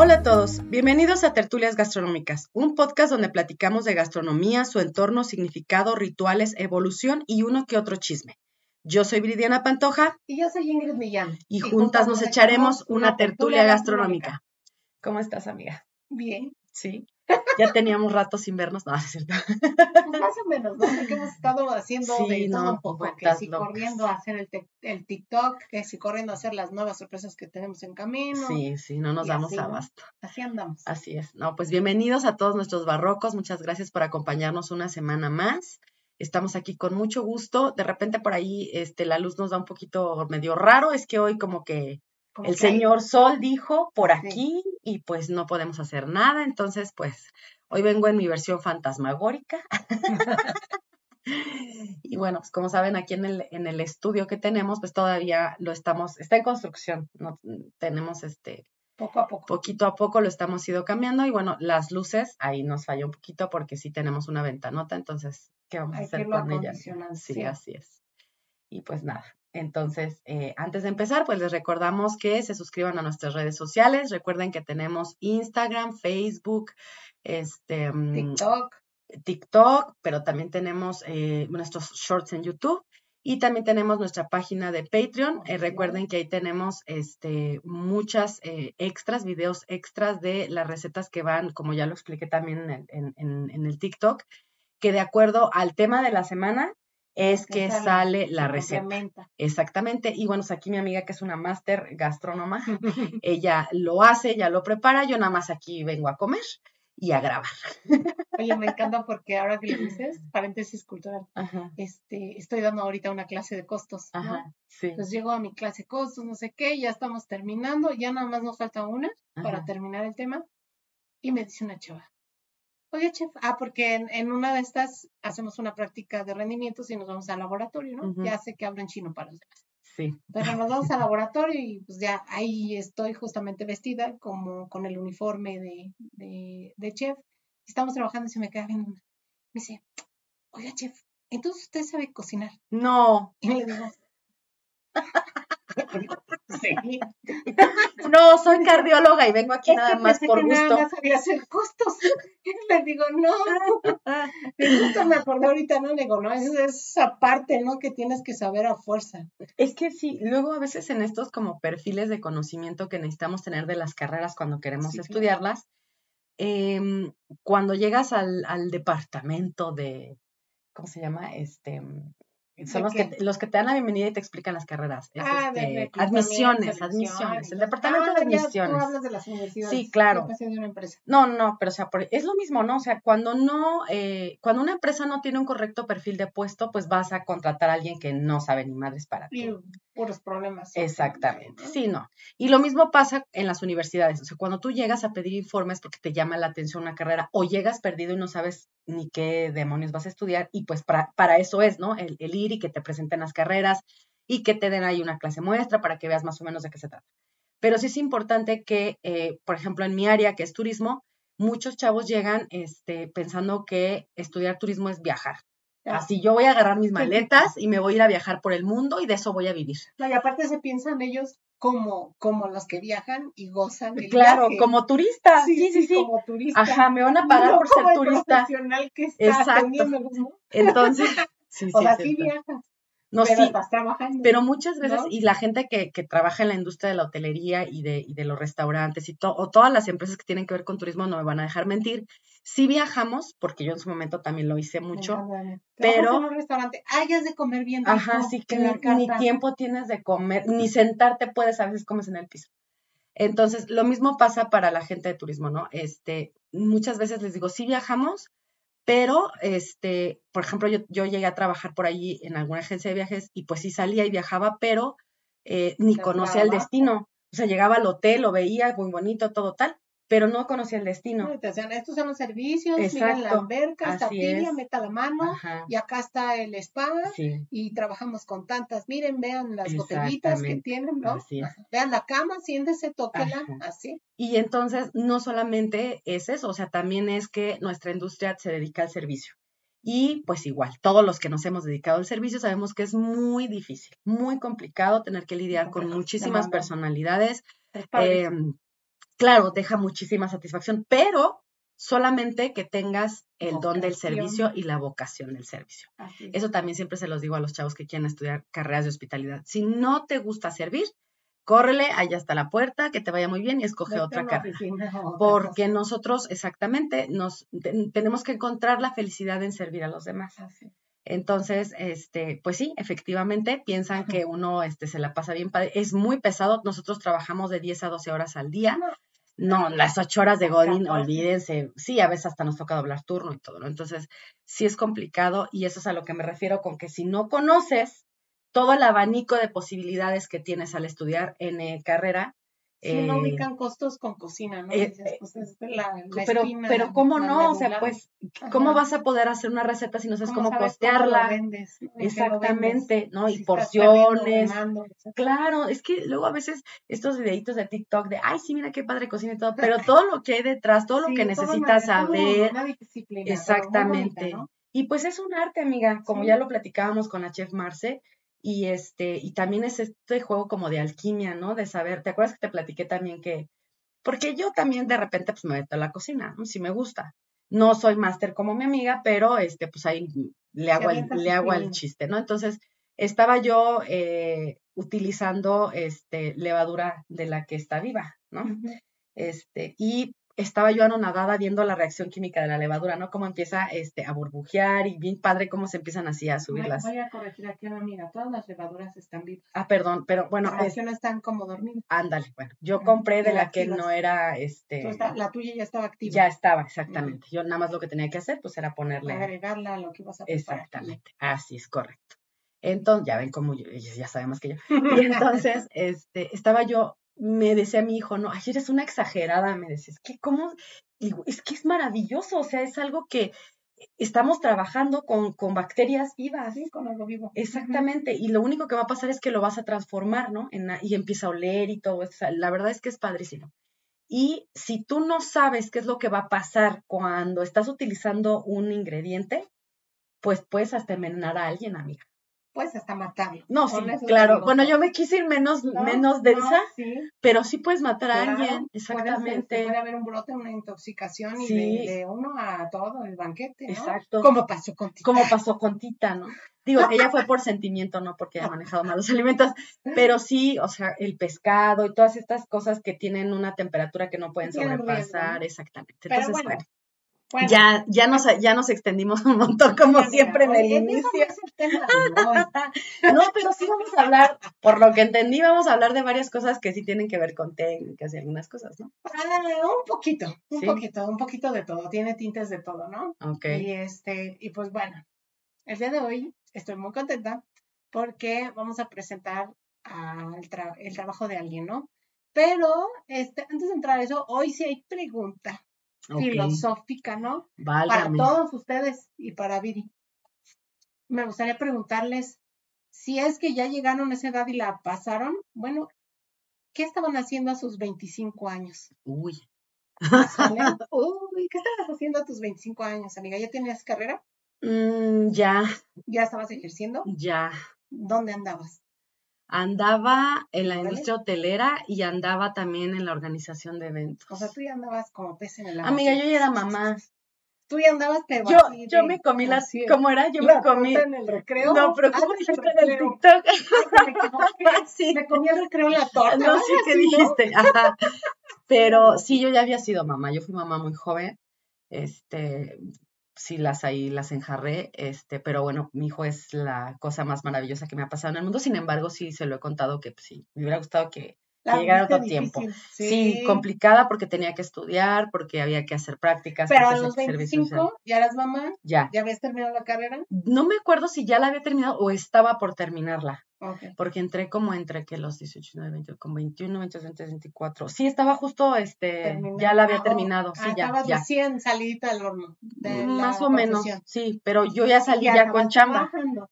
Hola a todos, bienvenidos a Tertulias Gastronómicas, un podcast donde platicamos de gastronomía, su entorno, significado, rituales, evolución y uno que otro chisme. Yo soy Viridiana Pantoja. Y yo soy Ingrid Millán. Y, juntas, nos echaremos una tertulia gastronómica. ¿Cómo estás, amiga? Bien. Sí. Ya teníamos rato sin vernos, no, es cierto. Más o menos, ¿no? Porque hemos estado haciendo de todo un poco, que si corriendo a hacer el, el, TikTok, que si corriendo a hacer las nuevas sorpresas que tenemos en camino. Sí, sí, no nos damos abasto. Así andamos. Así es. No, pues bienvenidos a todos nuestros barrocos, muchas gracias por acompañarnos una semana más. Estamos aquí con mucho gusto. De repente por ahí este, la luz nos da un poquito medio raro. Es que hoy como que el señor Sol dijo por aquí y pues no podemos hacer nada. Entonces, pues hoy vengo en mi versión fantasmagórica. y bueno, pues como saben, aquí en el, en el estudio que tenemos, pues todavía lo estamos, está en construcción. No, tenemos este poco a poco. Poquito a poco lo estamos ido cambiando y bueno, las luces ahí nos falló un poquito porque sí tenemos una ventanota, entonces, ¿qué vamos a hacer con ella? Sí, así es. Y pues nada, entonces, eh, antes de empezar, pues les recordamos que se suscriban a nuestras redes sociales. Recuerden que tenemos Instagram, Facebook, este, mm, TikTok. TikTok, pero también tenemos eh, nuestros shorts en YouTube y también tenemos nuestra página de Patreon. Eh, recuerden que ahí tenemos este, muchas extras, videos extras de las recetas que van, como ya lo expliqué también en el TikTok, que de acuerdo al tema de la semana, es que sale la receta. Exactamente. Y bueno, aquí mi amiga que es una máster gastrónoma, ella lo hace, ella lo prepara, yo nada más aquí vengo a comer y a grabar. Oye, me encanta porque ahora que le dices, paréntesis cultural, este, estoy dando ahorita una clase de costos. Ajá, sí. Entonces llego a mi clase de costos, no sé qué, ya estamos terminando, ya nada más nos falta una para terminar el tema. Y me dice una chava, Oye, chef, ah, porque en, una de estas hacemos una práctica de rendimientos y nos vamos al laboratorio, ¿no? Ya sé que hablo en chino para los demás. Sí. Pero nos vamos al laboratorio y pues ya ahí estoy justamente vestida como con el uniforme de, de, de chef. Estamos trabajando y se me queda viendo una. Me dice, oiga, chef, entonces usted sabe cocinar. No. Y le digo, Sí. No, soy cardióloga y vengo aquí nada más por gusto. Nada más sabía hacer costos. Le digo, no. Justo me acordé ahorita, no le digo, no, es esa parte, ¿no? Que tienes que saber a fuerza. Es que sí, luego a veces en estos como perfiles de conocimiento que necesitamos tener de las carreras cuando queremos estudiarlas, em, cuando llegas al, al departamento de, ¿cómo se llama? Este, son los que, los que te dan la bienvenida y te explican las carreras. ah, este, admisiones, admisiones. El departamento de admisiones. Ah, tú hablas de las universidades. Sí, claro. De una empresa. No, no, pero o sea, es lo mismo, ¿no? O sea, cuando no, eh, cuando una empresa no tiene un correcto perfil de puesto, pues vas a contratar a alguien que no sabe ni madres para ti. Puros problemas. Exactamente. Sí, no. Y lo mismo pasa en las universidades. O sea, cuando tú llegas a pedir informes porque te llama la atención una carrera o llegas perdido y no sabes ni qué demonios vas a estudiar, y pues para, para eso es, ¿no? El, el ir y que te presenten las carreras y que te den ahí una clase muestra para que veas más o menos de qué se trata. Pero sí es importante que, eh, por ejemplo, en mi área, que es turismo, muchos chavos llegan este, pensando que estudiar turismo es viajar. Así yo voy a agarrar mis maletas y me voy a ir a viajar por el mundo y de eso voy a vivir. y aparte se piensan ellos como, como los que viajan y gozan del Claro, como turista. Sí, sí, sí, Como turista. Ajá, me van a pagar por ser turista. Que está Exacto. Entonces, Sí, o sea, sí viajas. No, pero estás trabajando. Pero muchas veces, y la gente que, que, trabaja en la industria de la hotelería y de, y de los restaurantes y to, o todas las empresas que tienen que ver con turismo no me van a dejar mentir. Sí viajamos, porque yo en su momento también lo hice mucho, pero... En un restaurante, hayas de comer bien. Ajá, sí que ni, tiempo tienes de comer, ni sentarte puedes, a veces comes en el piso. Entonces, lo mismo pasa para la gente de turismo, ¿no? Este, muchas veces les digo, sí viajamos, pero, este, por ejemplo, yo, yo, llegué a trabajar por allí en alguna agencia de viajes y pues sí salía y viajaba, pero eh, ni conocía el destino. O sea, llegaba al hotel, lo veía, muy bonito, todo tal, pero no conocía el destino. estos son los servicios, miren la alberca, está tibia, meta la mano, y acá está el spa, y trabajamos con tantas, miren, vean las botellitas que tienen, ¿no? Vean la cama, siéntese, tóquela, así. Y entonces, no solamente es eso, o sea, también es que nuestra industria se dedica al servicio. Y pues igual, todos los que nos hemos dedicado al servicio sabemos que es muy difícil, muy complicado tener que lidiar con muchísimas personalidades. Claro, deja muchísima satisfacción, pero solamente que tengas el don del servicio y la vocación del servicio. Eso también siempre se los digo a los chavos que quieren estudiar carreras de hospitalidad. Si no te gusta servir, córrele allá hasta la puerta, que te vaya muy bien y escoge otra carrera. Porque nosotros exactamente nos tenemos que encontrar la felicidad en servir a los demás. Entonces, este, pues sí, efectivamente, piensan que uno este, se la pasa bien. Es muy pesado. Nosotros trabajamos de 10 a 12 horas al día. No, las ocho horas de Godin, olvídense. Sí, a veces hasta nos toca doblar turno y todo, ¿no? Entonces, sí es complicado y eso es a lo que me refiero con que si no conoces todo el abanico de posibilidades que tienes al estudiar en eh, carrera, Sí, no eh, ubican costos con cocina, ¿no? Eh, pues, pero, pero ¿cómo no? O sea, pues, ¿cómo vas a poder hacer una receta si no sabes cómo, costearla? Exactamente, ¿no? y porciones. claro, es que luego a veces estos videitos de TikTok de, ay, sí, mira qué padre cocina y todo, pero todo lo que hay detrás, todo lo que necesitas saber. exactamente. Y pues es un arte, amiga, como ya lo platicábamos con la chef Marce, y este, y también es este juego como de alquimia, ¿no? De saber, ¿te acuerdas que te platiqué también que, porque yo también de repente pues me meto a la cocina, ¿no? Si me gusta. No soy máster como mi amiga, pero este, pues ahí le hago el, le hago el chiste, ¿no? Entonces, estaba yo eh, utilizando este levadura de la que está viva, ¿no? Este, y estaba yo anonadada viendo la reacción química de la levadura, ¿no? Cómo empieza este, a burbujear y bien padre cómo se empiezan así a subirlas. Voy a corregir aquí, amiga, todas las levaduras están vivas. Ah, perdón, pero bueno. Las no están como dormidas. Ándale, bueno, yo compré de la que no era, este. la tuya ya estaba activa. Ya estaba, exactamente. Yo nada más lo que tenía que hacer, pues era ponerle. Agregarla a lo que ibas a preparar. Exactamente, así es correcto. Entonces, ya ven cómo yo, ya saben más que yo. Y entonces, este, estaba yo me decía mi hijo, no, ay, eres una exagerada, me decía, es que cómo, es que es maravilloso, o sea, es algo que estamos trabajando con, con bacterias vivas. Sí, con algo vivo. Exactamente, y lo único que va a pasar es que lo vas a transformar, ¿no? En, y empieza a oler y todo eso, la verdad es que es padrísimo. Y si tú no sabes qué es lo que va a pasar cuando estás utilizando un ingrediente, pues puedes hasta envenenar a alguien, amiga puedes hasta matarlo. No, sí, claro. Bueno, yo me quise ir menos, menos densa, pero sí puedes matar a alguien, exactamente. Puede, haber un brote, una intoxicación y de, uno a todo el banquete, ¿no? Exacto. Como pasó con Tita. Como pasó con Tita, ¿no? Digo que ella fue por sentimiento, no porque haya manejado malos alimentos, pero sí, o sea, el pescado y todas estas cosas que tienen una temperatura que no pueden sobrepasar, exactamente. Entonces, bueno, ya, ya, nos, ya nos extendimos un montón, como siempre en el inicio. No, pero sí vamos a hablar, por lo que entendí, vamos a hablar de varias cosas que sí tienen que ver con técnicas y algunas cosas, ¿no? Ah, un poquito, un poquito, un poquito de todo, tiene tintes de todo, ¿no? Ok. Y este, y pues bueno, el día de hoy estoy muy contenta porque vamos a presentar el, el trabajo de alguien, ¿no? Pero este, antes de entrar a eso, hoy sí hay pregunta filosófica, ¿no? Para todos ustedes y para Viri. Me gustaría preguntarles si es que ya llegaron a esa edad y la pasaron, bueno, ¿qué estaban haciendo a sus 25 años? Uy. Uy, ¿qué estabas haciendo a tus 25 años, amiga? ¿Ya tenías carrera? Mm, ya. ¿Ya estabas ejerciendo? Ya. ¿Dónde andabas? Andaba en la industria hotelera y andaba también en la organización de eventos. O sea, tú ya andabas como pez en el agua. Amiga, yo ya era mamá. Tú ya andabas pero Yo, yo me comí la, ¿cómo era? Yo me comí. en el recreo? No, pero ¿cómo dijiste en el TikTok? sí. Me comí el recreo en la torta. No sé qué dijiste. Ajá. Pero sí, yo ya había sido mamá. Yo fui mamá muy joven. Este, sí las ahí las enjarré, este, pero bueno, mi hijo es la cosa más maravillosa que me ha pasado en el mundo. Sin embargo, sí se lo he contado que pues, sí, me hubiera gustado que, llegara otro tiempo. Sí. complicada porque tenía que estudiar, porque había que hacer prácticas. Pero a los 25 ya eras mamá. Ya. ¿Ya habías terminado la carrera? No me acuerdo si ya la había terminado o estaba por terminarla. Porque entré como entre que los 18, 19, 20, con 21, 22, 23, 24. Sí, estaba justo, este, ya la había terminado. Sí, ah, ya, estaba ya. recién salidita del horno. Más o menos, sí, pero yo ya salí ya, con chamba.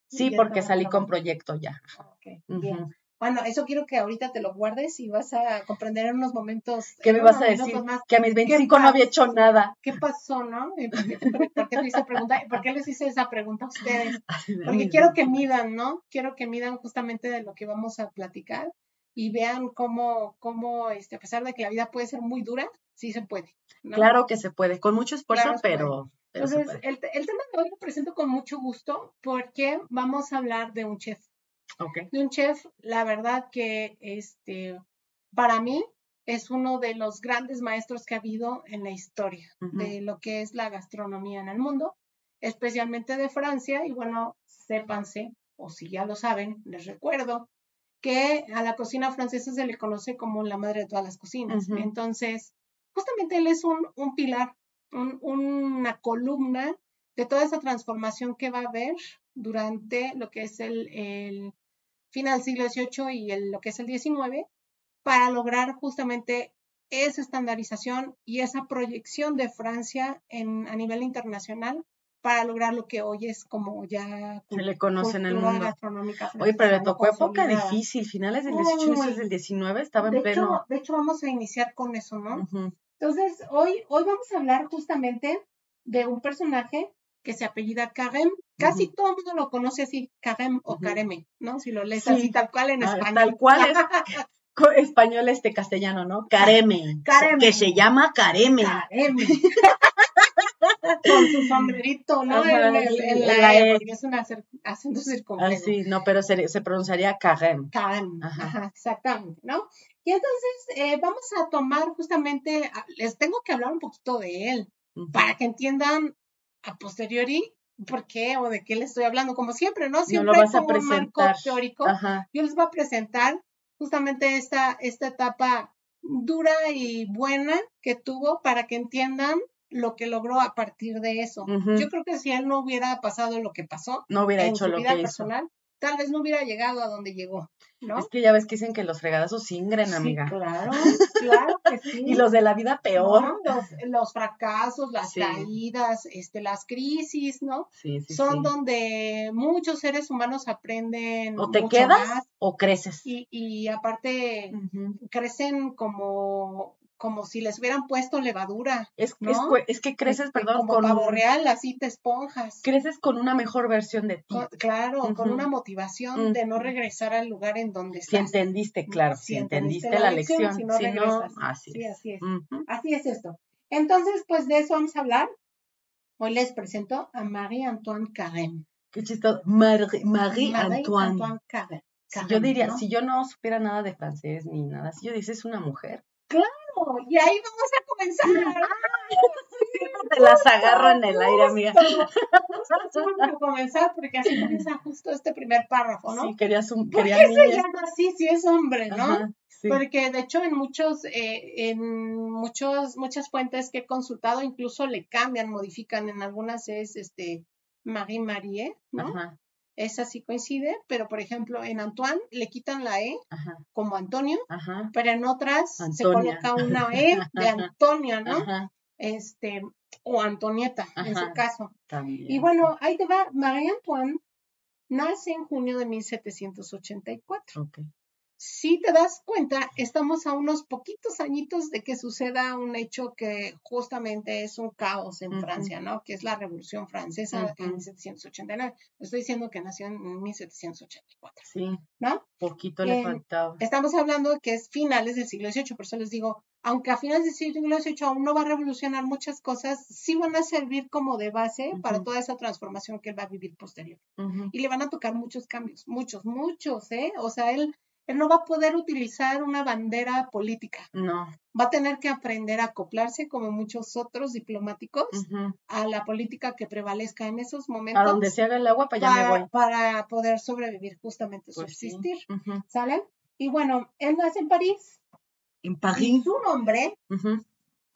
Sí, porque salí con proyecto ya. Okay, bien. Bueno, eso quiero que ahorita te lo guardes y vas a comprender en unos momentos. ¿Qué me vas a decir? que a mis 25 no había hecho nada. ¿Qué pasó, no? ¿Por qué, pregunta? ¿Por qué les hice esa pregunta a ustedes? Porque quiero que midan, ¿no? Quiero que midan justamente de lo que vamos a platicar y vean cómo, cómo este, a pesar de que la vida puede ser muy dura, sí se puede. Claro que se puede, con mucho esfuerzo, pero, Entonces, el, el tema de hoy lo presento con mucho gusto porque vamos a hablar de un chef de un chef, la verdad que este, para mí es uno de los grandes maestros que ha habido en la historia de lo que es la gastronomía en el mundo, especialmente de Francia. Y bueno, sépanse, o si ya lo saben, les recuerdo que a la cocina francesa se le conoce como la madre de todas las cocinas. Entonces, justamente él es un, un pilar, una columna de toda esa transformación que va a haber durante lo que es el, el final del siglo XVIII y el, lo que es el XIX, para lograr justamente esa estandarización y esa proyección de Francia en, a nivel internacional para lograr lo que hoy es como ya se le conoce en el mundo. Oye, pero le tocó época difícil, finales del XVIII y del XIX estaba en pleno. de hecho, vamos a iniciar con eso, ¿no? Entonces, hoy, hoy vamos a hablar justamente de un personaje que se apellida Karem. Casi todo el mundo lo conoce así, Karem o Kareme, ¿no? Si lo lees así tal cual en ah, español. Tal cual es español este castellano, ¿no? Kareme. Kareme. Que se llama Kareme. Kareme. Con su sombrerito, ¿no? en, la, e, porque es un acento circunflejo. Ah, sí, no, pero se, se pronunciaría Karem. Karem, Ajá. exactamente, ¿no? Y entonces eh, vamos a tomar justamente, les tengo que hablar un poquito de él, para que entiendan a posteriori por qué o de qué les estoy hablando, como siempre, ¿no? Siempre no lo vas a presentar. un marco teórico. Yo les voy a presentar justamente esta, esta etapa dura y buena que tuvo para que entiendan lo que logró a partir de eso. Yo creo que si él no hubiera pasado lo que pasó, no hubiera hecho lo vida que personal, tal vez no hubiera llegado a donde llegó, ¿no? Es que ya ves que dicen que los fregadazos ingren, amiga. claro, claro que sí. y los de la vida peor. los, fracasos, las caídas, este, las crisis, ¿no? Sí, sí, Son donde muchos seres humanos aprenden. O te quedas o creces. Y, y aparte crecen como como si les hubieran puesto levadura. Es, es, que creces, este, perdón, como con pavo real, así te esponjas. Creces con una mejor versión de ti. claro, con una motivación de no regresar al lugar en donde estás. Si entendiste, claro, si, entendiste, la, lección, si no, así sí, así es. Así es esto. Entonces, pues de eso vamos a hablar. Hoy les presento a Marie-Antoine Carême. Qué chistoso. Marie-Antoine. Carême. yo diría, si yo no supiera nada de francés ni nada, si yo dices es una mujer. Claro, y ahí vamos a comenzar. Te las agarro en el aire, amiga. Vamos a comenzar porque así comienza justo este primer párrafo, ¿no? Sí, querías un ¿Por qué se llama así si es hombre, no? Porque de hecho en muchos, eh, en muchos, muchas fuentes que he consultado incluso le cambian, modifican, en algunas es este Marie Marie, ¿no? Ajá esa sí coincide, pero por ejemplo en Antoine le quitan la E como Antonio, pero en otras se coloca una E de Antonio, ¿no? Este, o Antonieta en su caso. Y bueno, ahí te va, Marie Antoine nace en junio de 1784. Okay si te das cuenta, estamos a unos poquitos añitos de que suceda un hecho que justamente es un caos en Francia, ¿no? Que es la Revolución Francesa en 1789. Estoy diciendo que nació en 1784. Sí. ¿No? Poquito le eh, faltaba. Estamos hablando de que es finales del siglo XVIII, por eso les digo, aunque a finales del siglo XVIII aún no va a revolucionar muchas cosas, sí van a servir como de base para toda esa transformación que él va a vivir posterior. Y le van a tocar muchos cambios, muchos, muchos, ¿eh? O sea, él él no va a poder utilizar una bandera política. No. Va a tener que aprender a acoplarse, como muchos otros diplomáticos, a la política que prevalezca en esos momentos. A donde se haga el agua, para allá me voy. Para poder sobrevivir, justamente pues subsistir. ¿Sale? Y bueno, él nace en París. En París. su nombre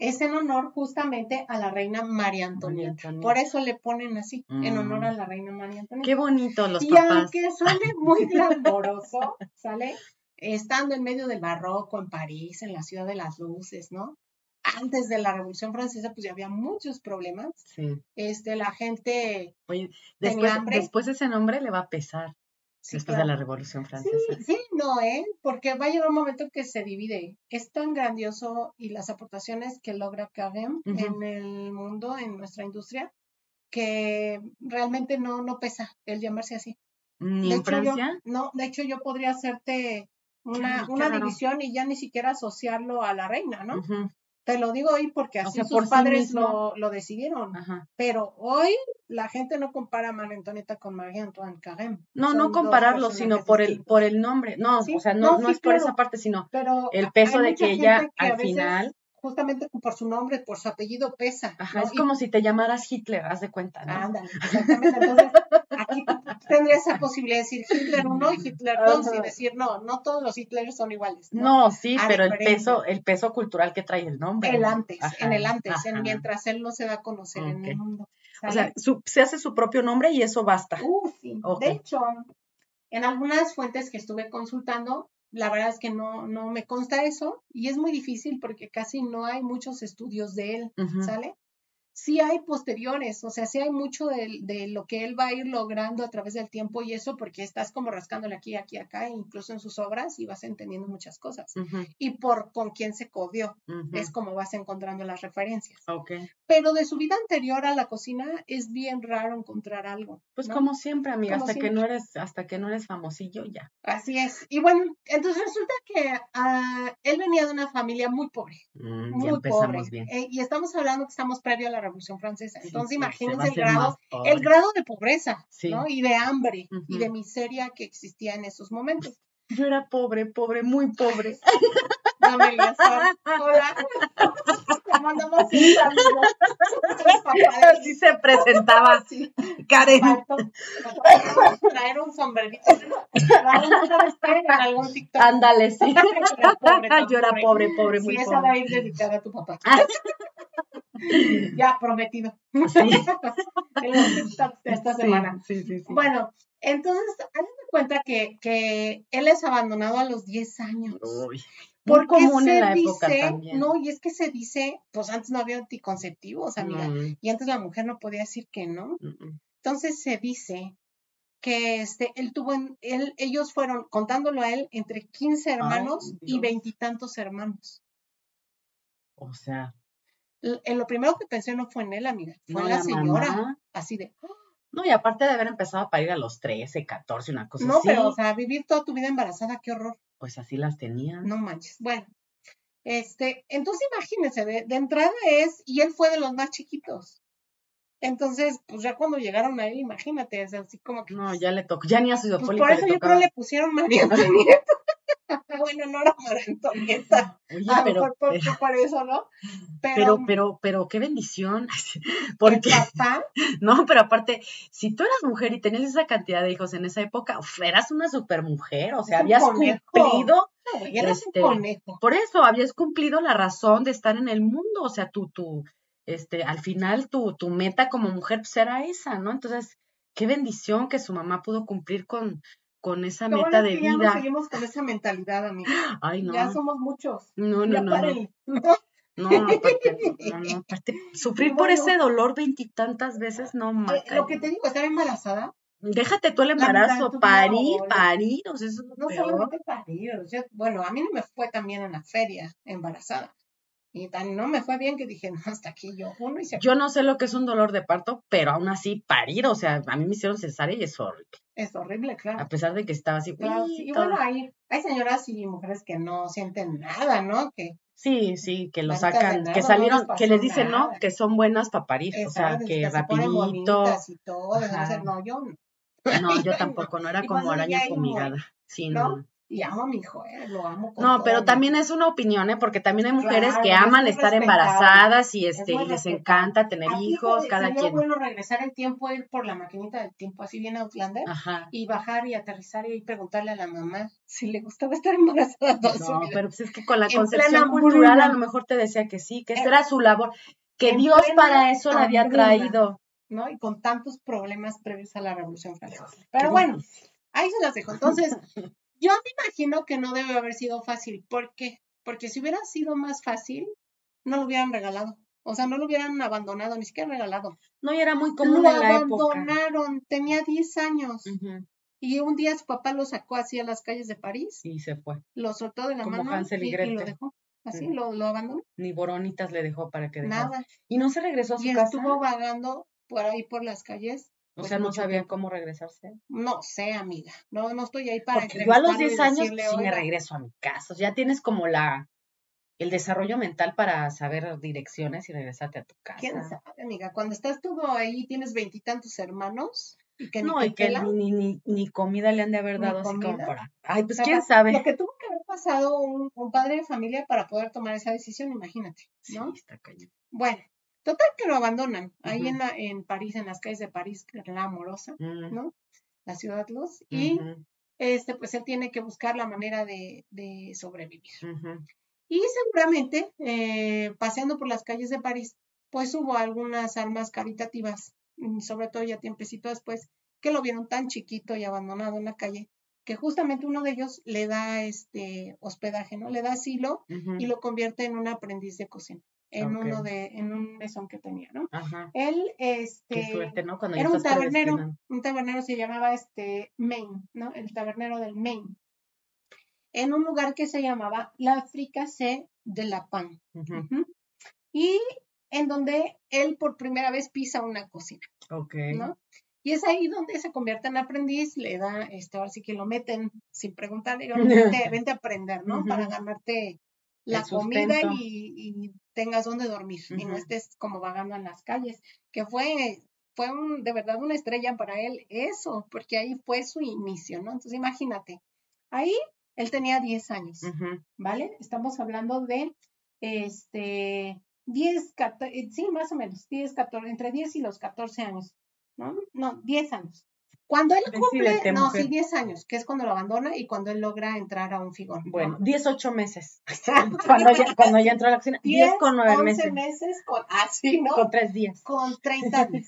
es en honor justamente a la reina María Antonieta. Por eso le ponen así, en honor a mm. la reina María Antonieta. Qué bonito los y papás. Y aunque suene muy glamoroso, ¿sale? Estando en medio del barroco en París, en la ciudad de las luces, ¿no? Antes de la Revolución Francesa, pues ya había muchos problemas. Sí. Este, la gente Oye, después, después ese nombre le va a pesar después de la Revolución Francesa. Sí, sí, no, ¿eh? Porque va a llegar un momento que se divide. Es tan grandioso y las aportaciones que logra Kagem en el mundo, en nuestra industria, que realmente no, no pesa el llamarse así. ¿Ni en Francia? no, de hecho yo podría hacerte una, una división y ya ni siquiera asociarlo a la reina, ¿no? Te lo digo hoy porque así sus padres lo, lo, decidieron. Pero hoy la gente no compara a María Antonieta con María Antoine Carême. No, no compararlo, sino por el, por el nombre. No, o sea, no, no, es por esa parte, sino el peso de que ella al final justamente por su nombre, por su apellido pesa. Ajá, es como si te llamaras Hitler, haz de cuenta, ¿no? Ándale, exactamente. Entonces, tendría esa posibilidad de decir Hitler 1 y Hitler 2 y decir, no, no todos los Hitlers son iguales. No, sí, pero el peso, el peso cultural que trae el nombre. El antes, en el antes, mientras él no se da a conocer en el mundo. O sea, se hace su propio nombre y eso basta. Uh, sí. De hecho, en algunas fuentes que estuve consultando, la verdad es que no, no me consta eso y es muy difícil porque casi no hay muchos estudios de él, ¿sale? Sí hay posteriores, o sea, sí hay mucho de, lo que él va a ir logrando a través del tiempo y eso porque estás como rascándole aquí, aquí, acá, incluso en sus obras y vas entendiendo muchas cosas. Y por con quién se codió, es como vas encontrando las referencias. Okay. Pero de su vida anterior a la cocina es bien raro encontrar algo. Pues como siempre, amiga, hasta que no eres, hasta que no eres famosillo ya. Así es. Y bueno, entonces resulta que uh, él venía de una familia muy pobre. Mm, muy pobre. Bien. Eh, y estamos hablando que estamos previo a la Revolución Francesa. Entonces, imagínense el grado, el grado de pobreza, ¿no? Y de hambre y de miseria que existía en esos momentos. Yo era pobre, pobre, muy pobre. Hola. Mandamos un saludo. Así se presentaba. así. Karen. Traer un sombrerito. en algún TikTok. Ándale, sí. Yo era pobre, pobre, muy sí, pobre. esa va a ir dedicada a tu papá. ya, prometido. Sí. esta semana. Sí, sí, sí. Bueno, entonces, háganme cuenta que, que él es abandonado a los 10 años. Uy. Porque común se en la dice, época también. no, y es que se dice, pues antes no había anticonceptivos, amiga, y antes la mujer no podía decir que no. Entonces se dice que este, él tuvo, él, ellos fueron, contándolo a él, entre 15 hermanos y veintitantos hermanos. O sea, en lo primero que pensé no fue en él, amiga, fue en la, señora, así de... No, y aparte de haber empezado a parir a los 13, 14, una cosa así. No, pero, o sea, vivir toda tu vida embarazada, qué horror. Pues así las tenía. No manches. Bueno, este, entonces imagínense, de, entrada es, y él fue de los más chiquitos. Entonces, pues ya cuando llegaron a él, imagínate, es así como que. No, ya le tocó, ya ni a su pues Por eso yo creo le pusieron María Antonieta. bueno, no era María Antonieta. Oye, a pero, mejor por, pero, por, eso, ¿no? Pero, pero, pero, qué bendición. Porque, papá? No, pero aparte, si tú eras mujer y tenías esa cantidad de hijos en esa época, eras una super mujer, o sea, habías cumplido. este, por eso, habías cumplido la razón de estar en el mundo, o sea, tú, tú, este, al final tu, tu meta como mujer pues era esa, ¿no? Entonces, qué bendición que su mamá pudo cumplir con, con esa meta de vida. Ya seguimos con esa mentalidad, amiga. Ay, no. Ya somos muchos. No, no, no. No, aparte, no, no, aparte, sufrir por ese dolor veintitantas veces, no, eh, Lo que te digo, estar embarazada. Déjate tú el embarazo, parir, parir, o sea, eso es No solamente parir, o sea, bueno, a mí no me fue también en la feria embarazada. Y tan no me fue bien que dije, no, hasta aquí yo uno y se Yo no sé lo que es un dolor de parto, pero aún así parir, o sea, a mí me hicieron cesárea y es horrible. Es horrible, claro. A pesar de que estaba así. Y bueno, hay, hay señoras y mujeres que no sienten nada, ¿no? Que Sí, sí, que lo sacan, que salieron, que les dicen, ¿no? Que son buenas para parir, o sea, que, rapidito. Y todo, no, yo no. No, yo tampoco, no era como araña fumigada. Sí, no. Y amo a mi hijo, ¿eh? lo amo. Con no, pero también es una opinión, ¿eh? porque también hay mujeres que aman estar embarazadas y este y les encanta tener hijos, cada sería quien. bueno regresar el tiempo, ir por la maquinita del tiempo, así bien Outlander, y bajar y aterrizar y preguntarle a la mamá si le gustaba estar embarazada. No, pero pues es que con la concepción cultural a lo mejor te decía que sí, que esa era su labor, que Dios para eso la había traído. ¿no? Y con tantos problemas previos a la Revolución Francesa. Pero bueno, ahí se las dejo. Entonces, yo me imagino que no debe haber sido fácil. ¿Por qué? Porque si hubiera sido más fácil, no lo hubieran regalado. O sea, no lo hubieran abandonado, ni siquiera regalado. No, y era muy común lo en la abandonaron, tenía 10 años. Y un día su papá lo sacó así a las calles de París. Y se fue. Lo soltó de la mano y, lo dejó. Así, lo, lo, abandonó. Ni boronitas le dejó para que dejara. Nada. Y no se regresó a su casa. Y estuvo vagando por ahí por las calles o sea, no sabía cómo regresarse. No sé, amiga. No, no estoy ahí para Porque yo a los 10 años sí me regreso a mi casa. Ya tienes como la el desarrollo mental para saber direcciones y regresarte a tu casa. ¿Quién sabe, amiga? Cuando estás todo ahí, tienes veintitantos hermanos y que no, y que ni, ni, ni, comida le han de haber dado así como para. Ay, pues quién sabe. Lo que tuvo que haber pasado un, padre de familia para poder tomar esa decisión, imagínate, ¿no? está Bueno, Total que lo abandonan ahí en, la, en París, en las calles de París, la amorosa, mm. ¿no? La ciudad luz. Y este, pues él tiene que buscar la manera de, de sobrevivir. Y seguramente, eh, paseando por las calles de París, pues hubo algunas almas caritativas, mm, sobre todo ya tiempecito después, que lo vieron tan chiquito y abandonado en la calle, que justamente uno de ellos le da este hospedaje, ¿no? Le da asilo y lo convierte en un aprendiz de cocina en uno de, en un mesón que tenía, ¿no? Ajá. Él, este, era un tabernero, un tabernero se llamaba este Maine, ¿no? El tabernero del Maine. En un lugar que se llamaba la C de la Pan. Y en donde él por primera vez pisa una cocina. Ok. ¿no? Y es ahí donde se convierte en aprendiz, le da, este, ahora sí que lo meten sin preguntarle, vente, vente a aprender, ¿no? Para ganarte la comida y, tengas donde dormir y no estés como vagando en las calles, que fue, fue un, de verdad una estrella para él eso, porque ahí fue su inicio, ¿no? Entonces imagínate, ahí él tenía 10 años, ¿vale? Estamos hablando de, este, 10, 14, eh, sí, más o menos, 10, 14, entre 10 y los 14 años, ¿no? No, 10 años. Cuando él cumple, no, sí, 10 años, que es cuando lo abandona y cuando él logra entrar a un figón. Bueno, 18 meses. cuando, ya, cuando ya entró a la cocina, 10, con 9 meses. meses con, así, ah, ¿no? Con 3 días. Con 30 días.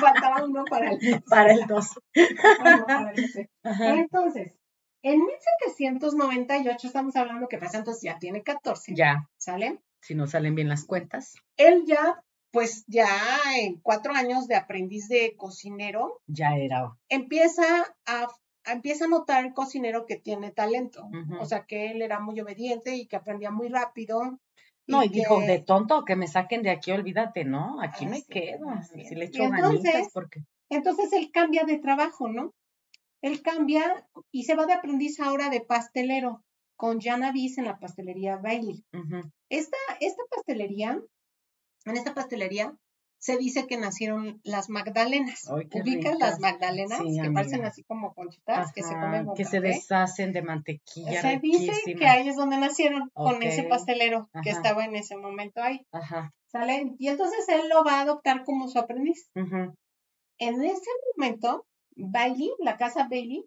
Faltaba uno para el Para el 2. Entonces, en 1798 estamos hablando que pasa, entonces ya tiene 14. Ya. ¿Sale? Si no salen bien las cuentas. Él ya pues ya en cuatro años de aprendiz de cocinero, ya era. Empieza a, empieza a notar el cocinero que tiene talento, o sea que él era muy obediente y que aprendía muy rápido. No, y, dijo, de tonto, que me saquen de aquí, olvídate, ¿no? Aquí me quedo. Si le echo entonces, porque... entonces él cambia de trabajo, ¿no? Él cambia y se va de aprendiz ahora de pastelero con Jana Viz en la pastelería Bailey. esta, esta pastelería en esta pastelería se dice que nacieron las magdalenas. ¿Ubicas las magdalenas? que parecen así como conchitas, que se comen Que se deshacen de mantequilla. Se dice que ahí es donde nacieron, con ese pastelero que estaba en ese momento ahí. Ajá. ¿Sale? Y entonces él lo va a adoptar como su aprendiz. En ese momento, Bailey, la casa Bailey,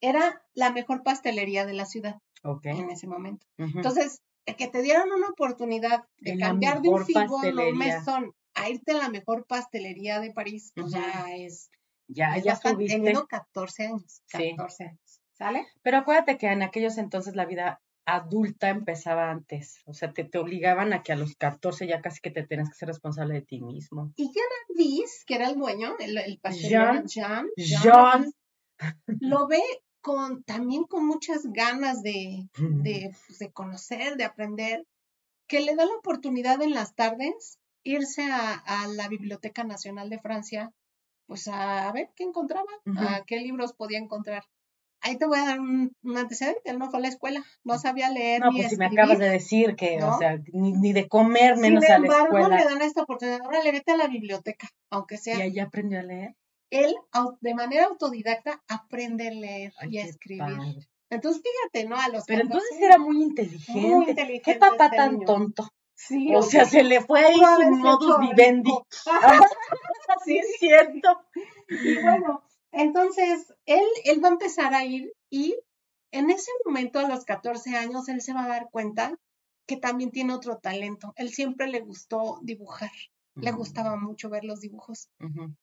era la mejor pastelería de la ciudad. En ese momento. Entonces, que te dieron una oportunidad de cambiar de un figón o un mesón a irte a la mejor pastelería de París, pues ya es. Ya, ya estuviste. Teniendo 14 años. 14 años. ¿Sale? Pero acuérdate que en aquellos entonces la vida adulta empezaba antes. O sea, te, te obligaban a que a los 14 ya casi que te tenías que ser responsable de ti mismo. Y Jean Viz, que era el dueño, el, el pastelero, Jean, Jean, lo ve con, también con muchas ganas de, de, pues, de, conocer, de aprender, que le da la oportunidad en las tardes irse a, a la Biblioteca Nacional de Francia, pues a, ver qué encontraba, a qué libros podía encontrar. Ahí te voy a dar un, antecedente, él no fue a la escuela, no sabía leer. No, pues si me acabas de decir que, o sea, ni, ni, de comer menos a la escuela. Le dan esta oportunidad, ahora le vete a la biblioteca, aunque sea. Y ahí aprendió a leer él de manera autodidacta aprende a leer y a escribir. Entonces, fíjate, ¿no? A los Pero entonces era muy inteligente. Muy inteligente. Qué papá este tan tonto. Sí, o sea, se le fue ahí su modus vivendi. sí, es cierto. Y bueno, entonces él, él va a empezar a ir y en ese momento, a los 14 años, él se va a dar cuenta que también tiene otro talento. Él siempre le gustó dibujar, le gustaba mucho ver los dibujos.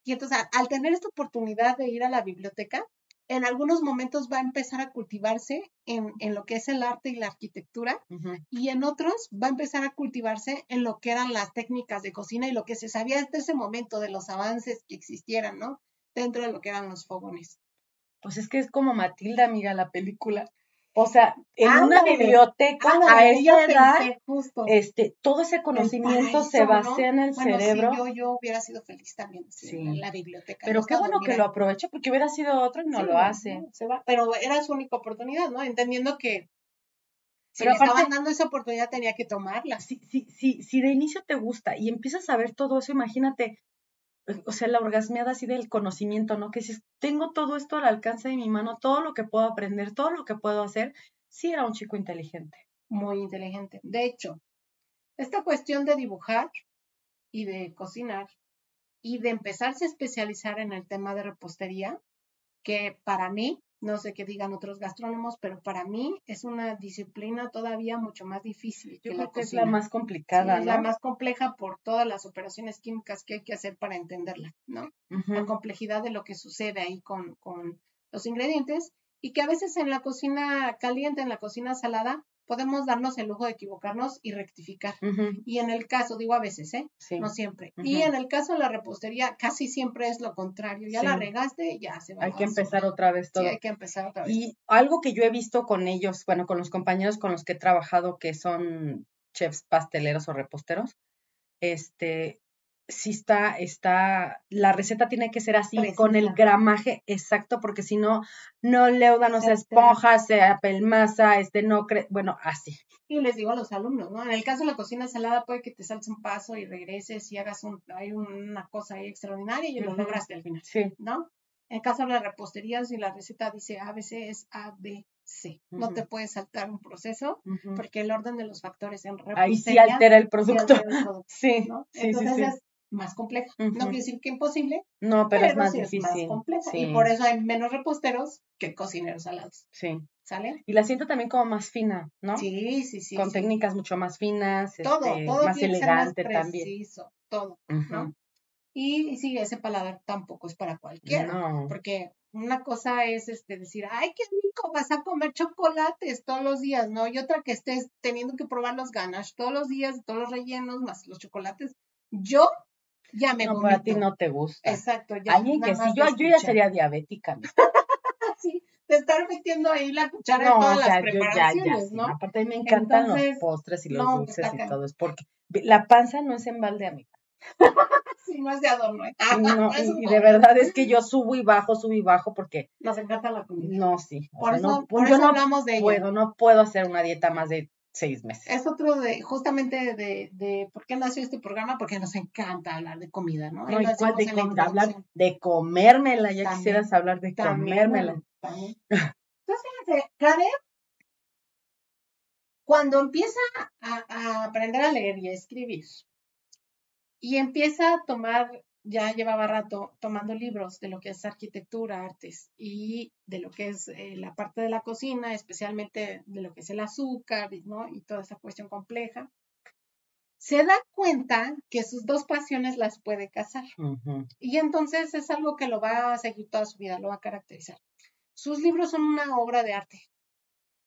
Y entonces, al tener esta oportunidad de ir a la biblioteca, en algunos momentos va a empezar a cultivarse en, lo que es el arte y la arquitectura y en otros va a empezar a cultivarse en lo que eran las técnicas de cocina y lo que se sabía desde ese momento de los avances que existieran, ¿no? Dentro de lo que eran los fogones. Pues es que es como Matilda, amiga, la película. O sea, en una biblioteca a esa edad, este, todo ese conocimiento se basa en el cerebro. yo, yo hubiera sido feliz también en la biblioteca. Pero qué bueno que lo aproveche porque hubiera sido otro y no lo hace. se va. Pero era su única oportunidad, ¿no? Entendiendo que si le estaban dando esa oportunidad tenía que tomarla. Sí, sí, sí, si de inicio te gusta y empiezas a ver todo eso, imagínate, o sea, la orgasmeada así del conocimiento, ¿no? Que si tengo todo esto al alcance de mi mano, todo lo que puedo aprender, todo lo que puedo hacer, sí era un chico inteligente. Muy inteligente. De hecho, esta cuestión de dibujar y de cocinar y de empezarse a especializar en el tema de repostería, que para mí no sé qué digan otros gastrónomos, pero para mí es una disciplina todavía mucho más difícil. Yo creo que es la más complicada, Es la más compleja por todas las operaciones químicas que hay que hacer para entenderla, ¿no? La complejidad de lo que sucede ahí con, con los ingredientes y que a veces en la cocina caliente, en la cocina salada, podemos darnos el lujo de equivocarnos y rectificar. Y en el caso, digo a veces, ¿eh? No siempre. Y en el caso de la repostería, casi siempre es lo contrario. Ya la regaste, ya se va. Hay que empezar otra vez todo. Sí, hay que empezar otra vez. Y algo que yo he visto con ellos, bueno, con los compañeros con los que he trabajado que son chefs pasteleros o reposteros, este, si está, está, la receta tiene que ser así, con el gramaje exacto, porque si no, no leuda, no se esponja, se apelmaza, este no cree, bueno, así. Y les digo a los alumnos, ¿no? En el caso de la cocina salada puede que te saltes un paso y regreses y hagas un, hay una cosa ahí extraordinaria y lo lograste al final, sí. ¿no? En el caso de las reposterías, si la receta dice ABC es A, B, C. No te puedes saltar un proceso porque el orden de los factores en repostería... Ahí sí altera el producto. Sí, sí, sí, sí más compleja. No quiere decir que imposible. No, pero, es más difícil. Es más compleja. Y por eso hay menos reposteros que cocineros salados. Sí. ¿Sale? Y la siento también como más fina, ¿no? Sí, sí, sí. Con técnicas mucho más finas. Todo, este, todo más elegante más preciso, Todo, ¿no? Y, sí, ese paladar tampoco es para cualquiera. No. Porque una cosa es este decir, ay, qué rico, vas a comer chocolates todos los días, ¿no? Y otra que estés teniendo que probar los ganaches todos los días, todos los rellenos, más los chocolates. Yo ya me No, para ti no te gusta. Exacto. Ya, Alguien que sí, yo, yo ya sería diabética. sí, de estar metiendo ahí la cuchara en todas las preparaciones, ¿no? Aparte a mí me encantan los postres y los dulces y todo, es porque la panza no es en balde, amiga. sí, no es de adorno. ¿eh? no, y, de verdad es que yo subo y bajo, subo y bajo porque... Nos encanta la comida. No, sí. Por eso, por eso hablamos de puedo, No puedo hacer una dieta más de seis meses. Es otro de, justamente de, de, por qué nació este programa, porque nos encanta hablar de comida, ¿no? No, igual de, hablar de comérmela, ya quisieras hablar de comérmela. También. Entonces, fíjense, Karen, cuando empieza a, a aprender a leer y a escribir, y empieza a tomar ya llevaba rato tomando libros de lo que es arquitectura, artes y de lo que es eh, la parte de la cocina, especialmente de lo que es el azúcar ¿no? y toda esa cuestión compleja. Se da cuenta que sus dos pasiones las puede casar. Y entonces es algo que lo va a seguir toda su vida, lo va a caracterizar. Sus libros son una obra de arte.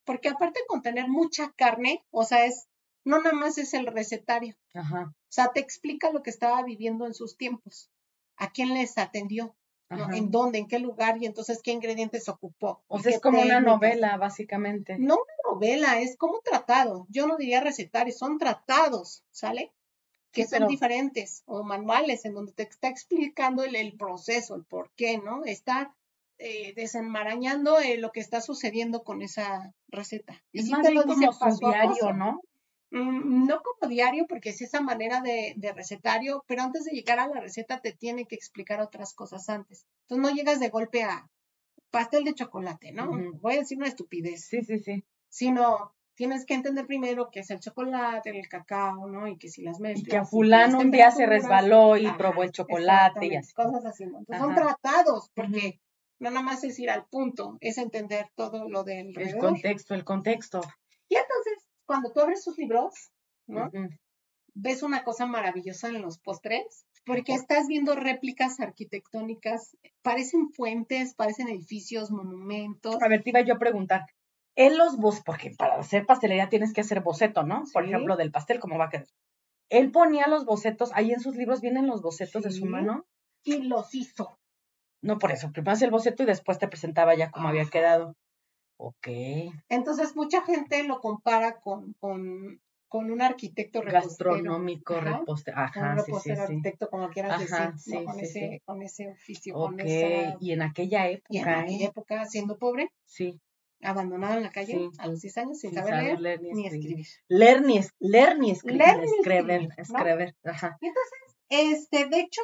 Porque aparte de contener mucha carne, o sea, es no nada más es el recetario. Ajá. O sea, te explica lo que estaba viviendo en sus tiempos, a quién les atendió, en dónde, en qué lugar y entonces qué ingredientes ocupó. O sea, es como una novela, básicamente. No una novela, es como tratado. Yo no diría recetario, son tratados, ¿sale? Que son diferentes, o manuales, en donde te está explicando el, proceso, el por qué, ¿no? Está eh, desenmarañando eh, lo que está sucediendo con esa receta. Es más bien como su diario, ¿no? Mm, no como diario, porque es esa manera de, recetario, pero antes de llegar a la receta te tiene que explicar otras cosas antes. Entonces no llegas de golpe a pastel de chocolate, ¿no? Voy a decir una estupidez. Sí, sí, sí. Sino, tienes que entender primero qué es el chocolate, el cacao, ¿no? Y que si las mezclas. Y que a fulano un día se resbaló y probó el chocolate y así. Cosas así, ¿no? Entonces son tratados, porque no nada más es ir al punto, es entender todo lo del El contexto, el contexto. Cuando tú abres sus libros, ¿no? Ves una cosa maravillosa en los postres, porque estás viendo réplicas arquitectónicas, parecen fuentes, parecen edificios, monumentos. A ver, te iba yo a preguntar, él los bus, porque para hacer pastelería tienes que hacer boceto, ¿no? Por ejemplo, del pastel, ¿cómo va a quedar? Él ponía los bocetos, ahí en sus libros vienen los bocetos de su mano. Y los hizo. No, por eso, primero hacía el boceto y después te presentaba ya cómo había quedado. Ok. Entonces, mucha gente lo compara con, con, con un arquitecto gastronómico repostero. Ajá, un sí, arquitecto, como quieras decir, sí, con, ese, con ese oficio. Ok, y en aquella época. Y en aquella época, siendo pobre. Sí abandonado en la calle a los 10 años sin, saber, leer, ni, escribir. Leer ni, leer ni escribir. Leer ni escribir. escribir. Ajá. Y entonces, este, de hecho,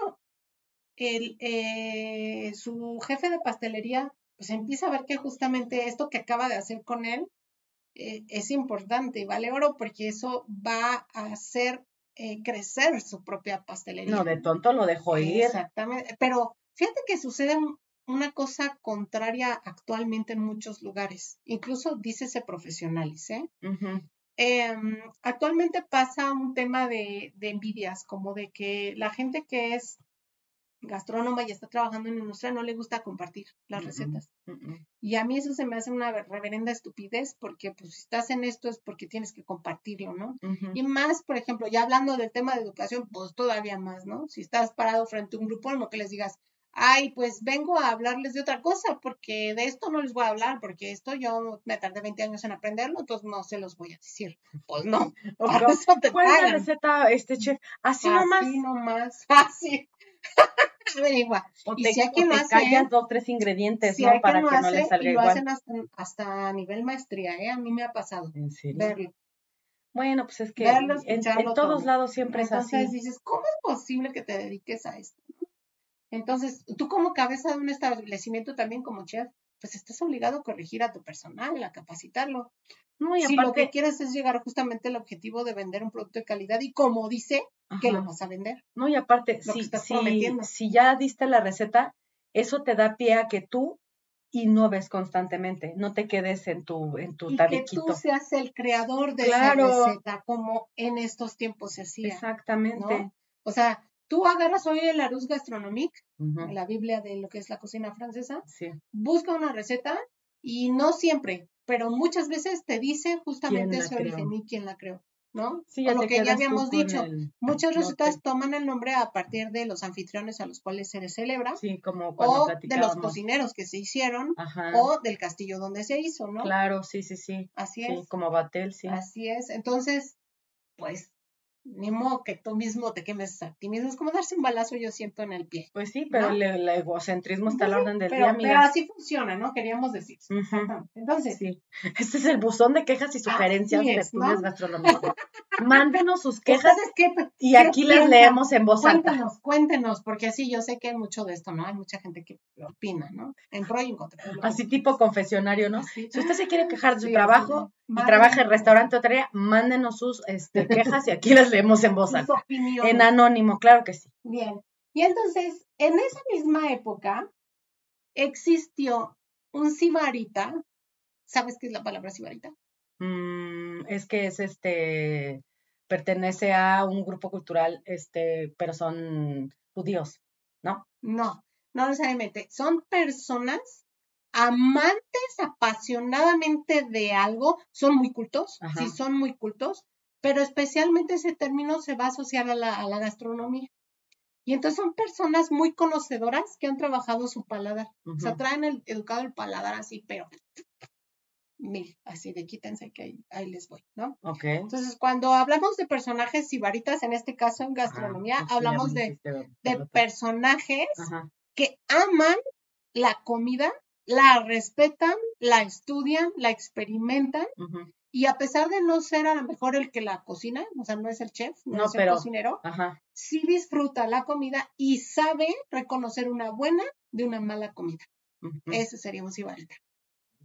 el, eh, su jefe de pastelería, pues empieza a ver que justamente esto que acaba de hacer con él eh, es importante y vale oro porque eso va a hacer eh, crecer su propia pastelería. No, de tonto lo dejó ir. Exactamente, pero fíjate que sucede una cosa contraria actualmente en muchos lugares, incluso dice se profesionales. ¿eh? Em, actualmente pasa un tema de, envidias, como de que la gente que es gastrónoma y está trabajando en la industria no le gusta compartir las recetas. Y a mí eso se me hace una reverenda estupidez porque pues si estás en esto es porque tienes que compartirlo, ¿no? Y más, por ejemplo, ya hablando del tema de educación, pues todavía más, ¿no? Si estás parado frente a un grupo, lo que les digas, ay, pues vengo a hablarles de otra cosa, porque de esto no les voy a hablar, porque esto yo me tardé 20 años en aprenderlo, entonces no se los voy a decir. Pues no. ¿Cuál es la receta, este chef? Así, nomás. Así nomás. Así. igual. O te, y si aquí te callas dos, tres ingredientes, ¿no? Para que, no les salga y lo hacen hasta, a nivel maestría, ¿eh? A mí me ha pasado. ¿En serio? Verlo. Bueno, pues es que en, todos lados siempre es así. Entonces dices, ¿cómo es posible que te dediques a esto? Entonces, tú como cabeza de un establecimiento también como chef, pues estás obligado a corregir a tu personal, a capacitarlo. No, y si lo que quieres es llegar justamente al objetivo de vender un producto de calidad y como dice, que lo vas a vender. No, y aparte, si, si, ya diste la receta, eso te da pie a que tú innoves constantemente, no te quedes en tu, en tu y que tú seas el creador de esa receta, como en estos tiempos se hacía. Exactamente. O sea, Tú agarras hoy el Arus Gastronomique, la Biblia de lo que es la cocina francesa, busca una receta y no siempre, pero muchas veces te dice justamente ese origen y quién la creó. ¿no? Sí, ya lo que ya habíamos dicho, muchas recetas toman el nombre a partir de los anfitriones a los cuales se les celebra, sí, como o de los cocineros que se hicieron, o del castillo donde se hizo, ¿no? Claro, sí, sí, sí. Así es. como Batel, sí. Así es. Entonces, pues ni modo que tú mismo te quemes a ti mismo. Es como darse un balazo, yo siento, en el pie. Pues sí, pero el, egocentrismo está a la orden del día, amiga. Pero así funciona, ¿no? Queríamos decir. Entonces. Sí. Este es el buzón de quejas y sugerencias de estudios gastronómicos. Mándenos sus quejas y aquí las leemos en voz alta. Cuéntenos, cuéntenos, porque así yo sé que hay mucho de esto, ¿no? Hay mucha gente que opina, ¿no? En pro y en contra. Así tipo confesionario, ¿no? Si usted se quiere quejar de su trabajo y trabaja en restaurante o tarea, mándenos sus este, quejas y aquí las leemos en voz alta. En anónimo, claro que sí. Bien. Y entonces, en esa misma época, existió un sibarita. ¿Sabes qué es la palabra sibarita? Mm, es que es este, pertenece a un grupo cultural, este, pero son judíos, ¿no? No, no necesariamente. Son personas amantes apasionadamente de algo, son muy cultos, sí, son muy cultos, pero especialmente ese término se va a asociar a la, gastronomía. Y entonces son personas muy conocedoras que han trabajado su paladar. O sea, traen el, educado el paladar así, pero mil, así de quítense que ahí, les voy, ¿no? Ok. Entonces, cuando hablamos de personajes sibaritas, en este caso en gastronomía, hablamos de, de, personajes que aman la comida, la respetan, la estudian, la experimentan y a pesar de no ser a lo mejor el que la cocina, o sea, no es el chef, no, es el cocinero, sí disfruta la comida y sabe reconocer una buena de una mala comida. ese sería un sibarita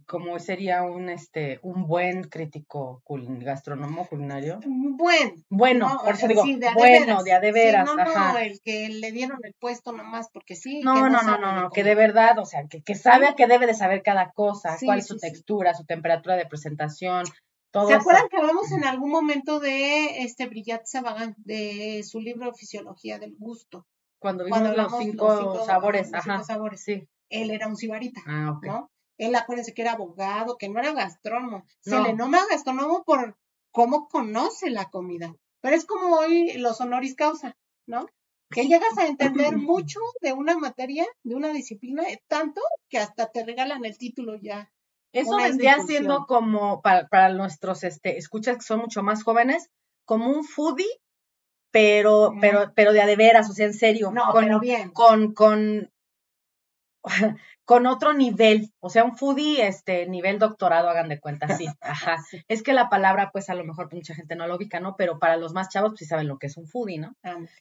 como sería un este un buen crítico gastrónomo culinario. Buen. Bueno, por eso digo, bueno, de a de veras. no, no, el que le dieron el puesto nomás porque sí. No, no, no, no, no, que de verdad, o sea, que, que sabe a qué debe de saber cada cosa, cuál es su textura, su temperatura de presentación. Todo ¿Se acuerdan que hablamos en algún momento de este Brillat Sabagan, de su libro Fisiología del Gusto? Cuando vimos los, cinco sabores, ajá. sabores. Sí. Él era un sibarita, ah, okay. ¿no? Él acuérdense que era abogado, que no era gastrónomo. Se le nombra gastrónomo por cómo conoce la comida. Pero es como hoy los honoris causa, ¿no? Que llegas a entender mucho de una materia, de una disciplina, tanto que hasta te regalan el título ya. Eso vendría siendo como para, para, nuestros este, escuchas que son mucho más jóvenes, como un foodie, pero, pero, pero de a de veras, o sea, en serio. No, pero bien. Con, con con otro nivel, o sea, un foodie, este, nivel doctorado, hagan de cuenta, sí, ajá. Es que la palabra, pues, a lo mejor mucha gente no lo ubica, ¿no? Pero para los más chavos, pues, sí saben lo que es un foodie, ¿no?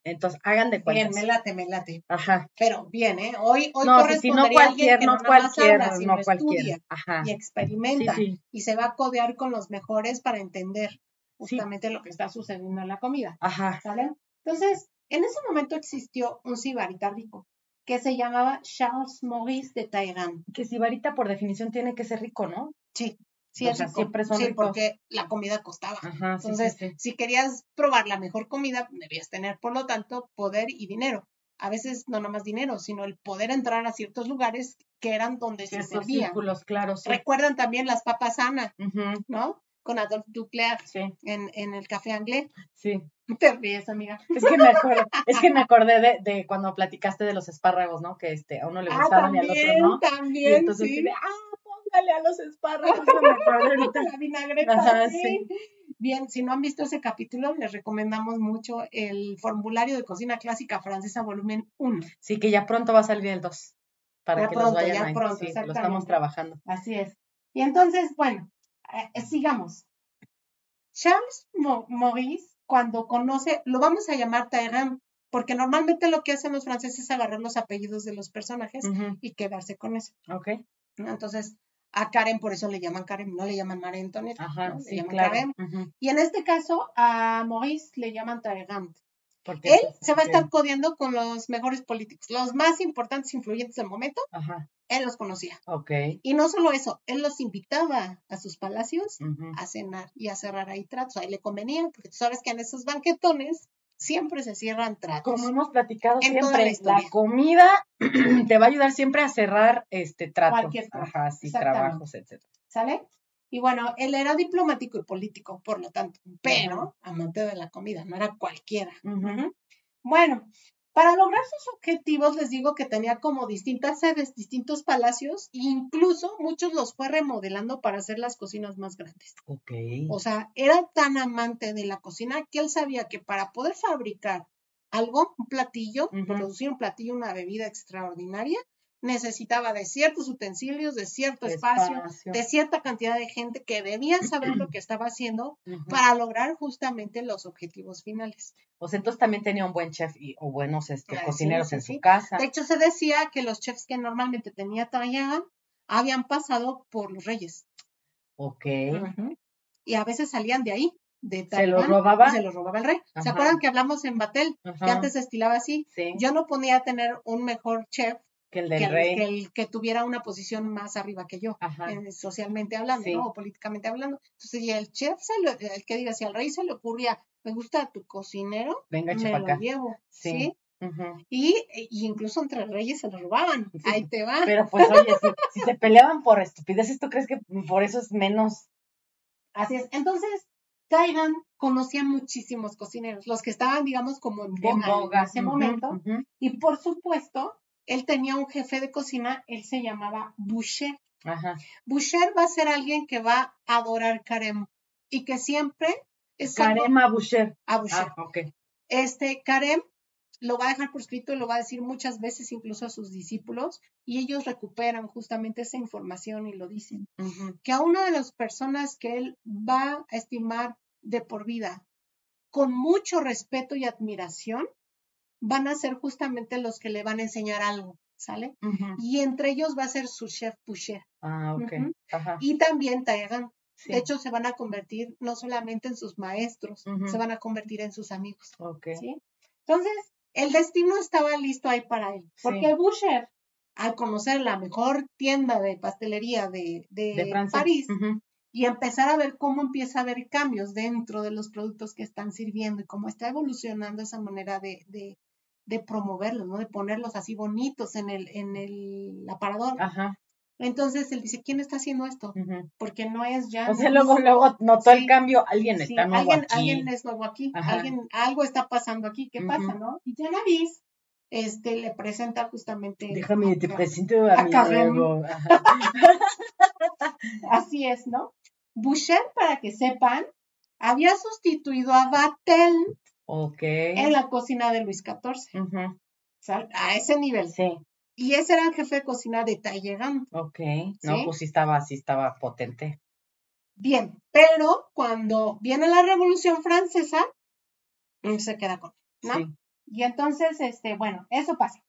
Entonces, hagan de cuenta. Bien, me late, me late. Ajá. Pero bien, ¿eh? Hoy, hoy no, si no cualquier, no, cualquier, no cualquier. Ajá. Y experimenta. Y se va a codear con los mejores para entender justamente lo que está sucediendo en la comida. Ajá. ¿Sale? Entonces, en ese momento existió un sibarita rico que se llamaba Charles Maurice de Talleyrand. Que sibarita por definición tiene que ser rico, ¿no? Sí. Sí, siempre son sí porque la comida costaba. Entonces, si querías probar la mejor comida, debías tener, por lo tanto, poder y dinero. A veces no nomás dinero, sino el poder entrar a ciertos lugares que eran donde se. Círculos, claro. Recuerdan también las papas Ana, ¿no? Con Adolphe Duclerc en, en el café anglais. Sí. Te ríes, amiga. Es que me acordé, es que me acordé de, de, cuando platicaste de los espárragos, ¿no? Que este, a uno le ah, gustaban y al otro no. También, entonces, sí. ah, póngale a los espárragos. me acordé La vinagreta, sí. Bien, si no han visto ese capítulo, les recomendamos mucho el formulario de cocina clásica francesa volumen 1. Sí, que ya pronto va a salir el 2. Para que los vayan ya pronto, sí, lo estamos trabajando. Así es. Y entonces, bueno, eh, sigamos. Charles Maurice cuando conoce, lo vamos a llamar Taeram, porque normalmente lo que hacen los franceses es agarrar los apellidos de los personajes y quedarse con eso. Ok. Entonces, a Karen por eso le llaman Karen, no le llaman María Antonieta, Ajá, le llaman Karen. Y en este caso, a Maurice le llaman Taeram. Él se va a estar codeando con los mejores políticos, los más importantes, influyentes del momento. Ajá. Él los conocía. Ok. Y no solo eso, él los invitaba a sus palacios a cenar y a cerrar ahí tratos. Ahí le convenía, porque tú sabes que en esos banquetones siempre se cierran tratos. Como hemos platicado siempre, la, comida te va a ayudar siempre a cerrar este trato. Cualquier Ajá, sí, trabajos, etcétera. ¿Sale? Y bueno, él era diplomático y político, por lo tanto, pero amante de la comida, no era cualquiera. Bueno, para lograr sus objetivos, les digo que tenía como distintas sedes, distintos palacios, e incluso muchos los fue remodelando para hacer las cocinas más grandes. Ok. O sea, era tan amante de la cocina que él sabía que para poder fabricar algo, un platillo, producir un platillo, una bebida extraordinaria, necesitaba de ciertos utensilios, de cierto espacio, de cierta cantidad de gente que debía saber lo que estaba haciendo para lograr justamente los objetivos finales. O sea, entonces también tenía un buen chef y, o buenos este, cocineros en su casa. De hecho, se decía que los chefs que normalmente tenía Tallagan habían pasado por los reyes. Ok. Y a veces salían de ahí. De ¿Se los robaba? Se los robaba el rey. ¿Se acuerdan que hablamos en Batel? Que antes se estilaba así. Yo no podía tener un mejor chef que el del rey. Que, el, que tuviera una posición más arriba que yo, eh, socialmente hablando, ¿no? O políticamente hablando. Entonces, y el chef, se lo, el que diga, si al rey se le ocurría, me gusta tu cocinero, Venga, me lo llevo, ¿sí? y, incluso entre reyes se lo robaban. Ahí te va. Pero pues, oye, si, se peleaban por estupideces, ¿tú crees que por eso es menos? Así es. Entonces, Taigan conocía muchísimos cocineros, los que estaban, digamos, como en boga, en ese momento. Y por supuesto, él tenía un jefe de cocina, él se llamaba Boucher. Ajá. Boucher va a ser alguien que va a adorar Karem y que siempre es Karem a Boucher. A Boucher. Ah, okay. Este Karem lo va a dejar por escrito y lo va a decir muchas veces incluso a sus discípulos y ellos recuperan justamente esa información y lo dicen. Que a una de las personas que él va a estimar de por vida con mucho respeto y admiración van a ser justamente los que le van a enseñar algo, ¿sale? Y entre ellos va a ser su chef Boucher. Ah, ok. Y también Taegan. De hecho, se van a convertir no solamente en sus maestros, se van a convertir en sus amigos. Ok. ¿sí? Entonces, el destino estaba listo ahí para él. Porque Boucher, al conocer la mejor tienda de pastelería de, de, París, y empezar a ver cómo empieza a haber cambios dentro de los productos que están sirviendo y cómo está evolucionando esa manera de, de, de promoverlos, ¿no? De ponerlos así bonitos en el, en el aparador. Ajá. Entonces él dice, ¿quién está haciendo esto? Porque no es ya. O sea, luego, luego notó el cambio, alguien está nuevo alguien, aquí. Alguien es nuevo aquí, alguien, algo está pasando aquí, ¿qué pasa, no? Y ya la vis, este, le presenta justamente. Déjame, te presento a, mi nuevo. Así es, ¿no? Boucher, para que sepan, había sustituido a Batel en la cocina de Luis XIV. A ese nivel. Sí. Y ese era el jefe de cocina de Talleyrand. Ok. No, pues sí estaba, sí estaba potente. Bien, pero cuando viene la Revolución Francesa, se queda con ¿no? Sí. Y entonces, este, bueno, eso pasa.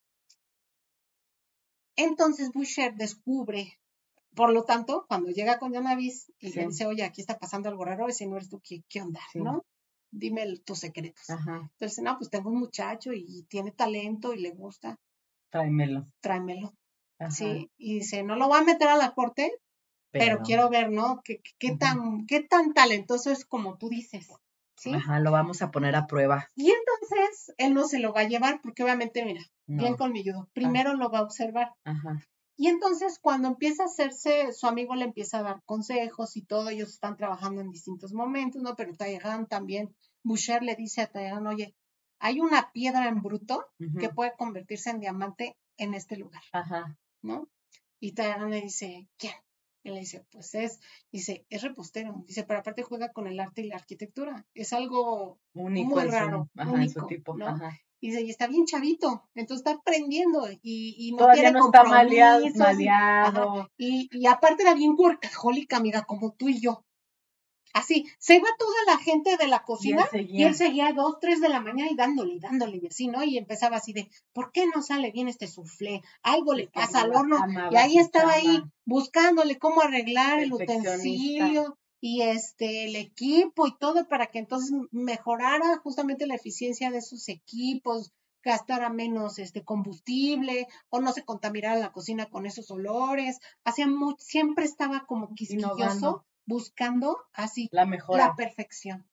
Entonces Boucher descubre por lo tanto, cuando llega con Yanavis y le dice, oye, aquí está pasando algo raro, ese no eres tú, ¿qué, qué onda? ¿No? Dime tus secretos. Entonces, no, pues tengo un muchacho y tiene talento y le gusta. Tráemelo. Tráemelo. Sí, y dice, no lo voy a meter a la corte, pero, quiero ver, ¿no? ¿Qué, qué, tan, ¿Qué tan talentoso es como tú dices? ¿sí? Ajá, lo vamos a poner a prueba. Y entonces él no se lo va a llevar porque obviamente, mira, bien colmilludo. Primero lo va a observar. Ajá. Y entonces cuando empieza a hacerse, su amigo le empieza a dar consejos y todo, ellos están trabajando en distintos momentos, ¿no? Pero Taegan también, Boucher le dice a Taegan, oye, hay una piedra en bruto que puede convertirse en diamante en este lugar, Ajá. ¿no? Y Taegan le dice, ¿quién? Él le dice, pues es, dice, es repostero. Dice, pero aparte juega con el arte y la arquitectura. Es algo muy raro, único, tipo. ¿no? Ajá y dice, y está bien chavito, entonces está aprendiendo y, y no Todavía no está maleado. Y, y, aparte era bien workahólica, amiga, como tú y yo. Así, se iba toda la gente de la cocina y él, seguía dos, tres de la mañana y dándole, dándole y así, ¿no? Y empezaba así de, ¿por qué no sale bien este soufflé? Algo le pasa al horno. Y ahí estaba ahí buscándole cómo arreglar el utensilio y este el equipo y todo para que entonces mejorara justamente la eficiencia de sus equipos, gastara menos este combustible o no se contaminara la cocina con esos olores. Hacía siempre estaba como quisquilloso buscando así la mejora. la perfección.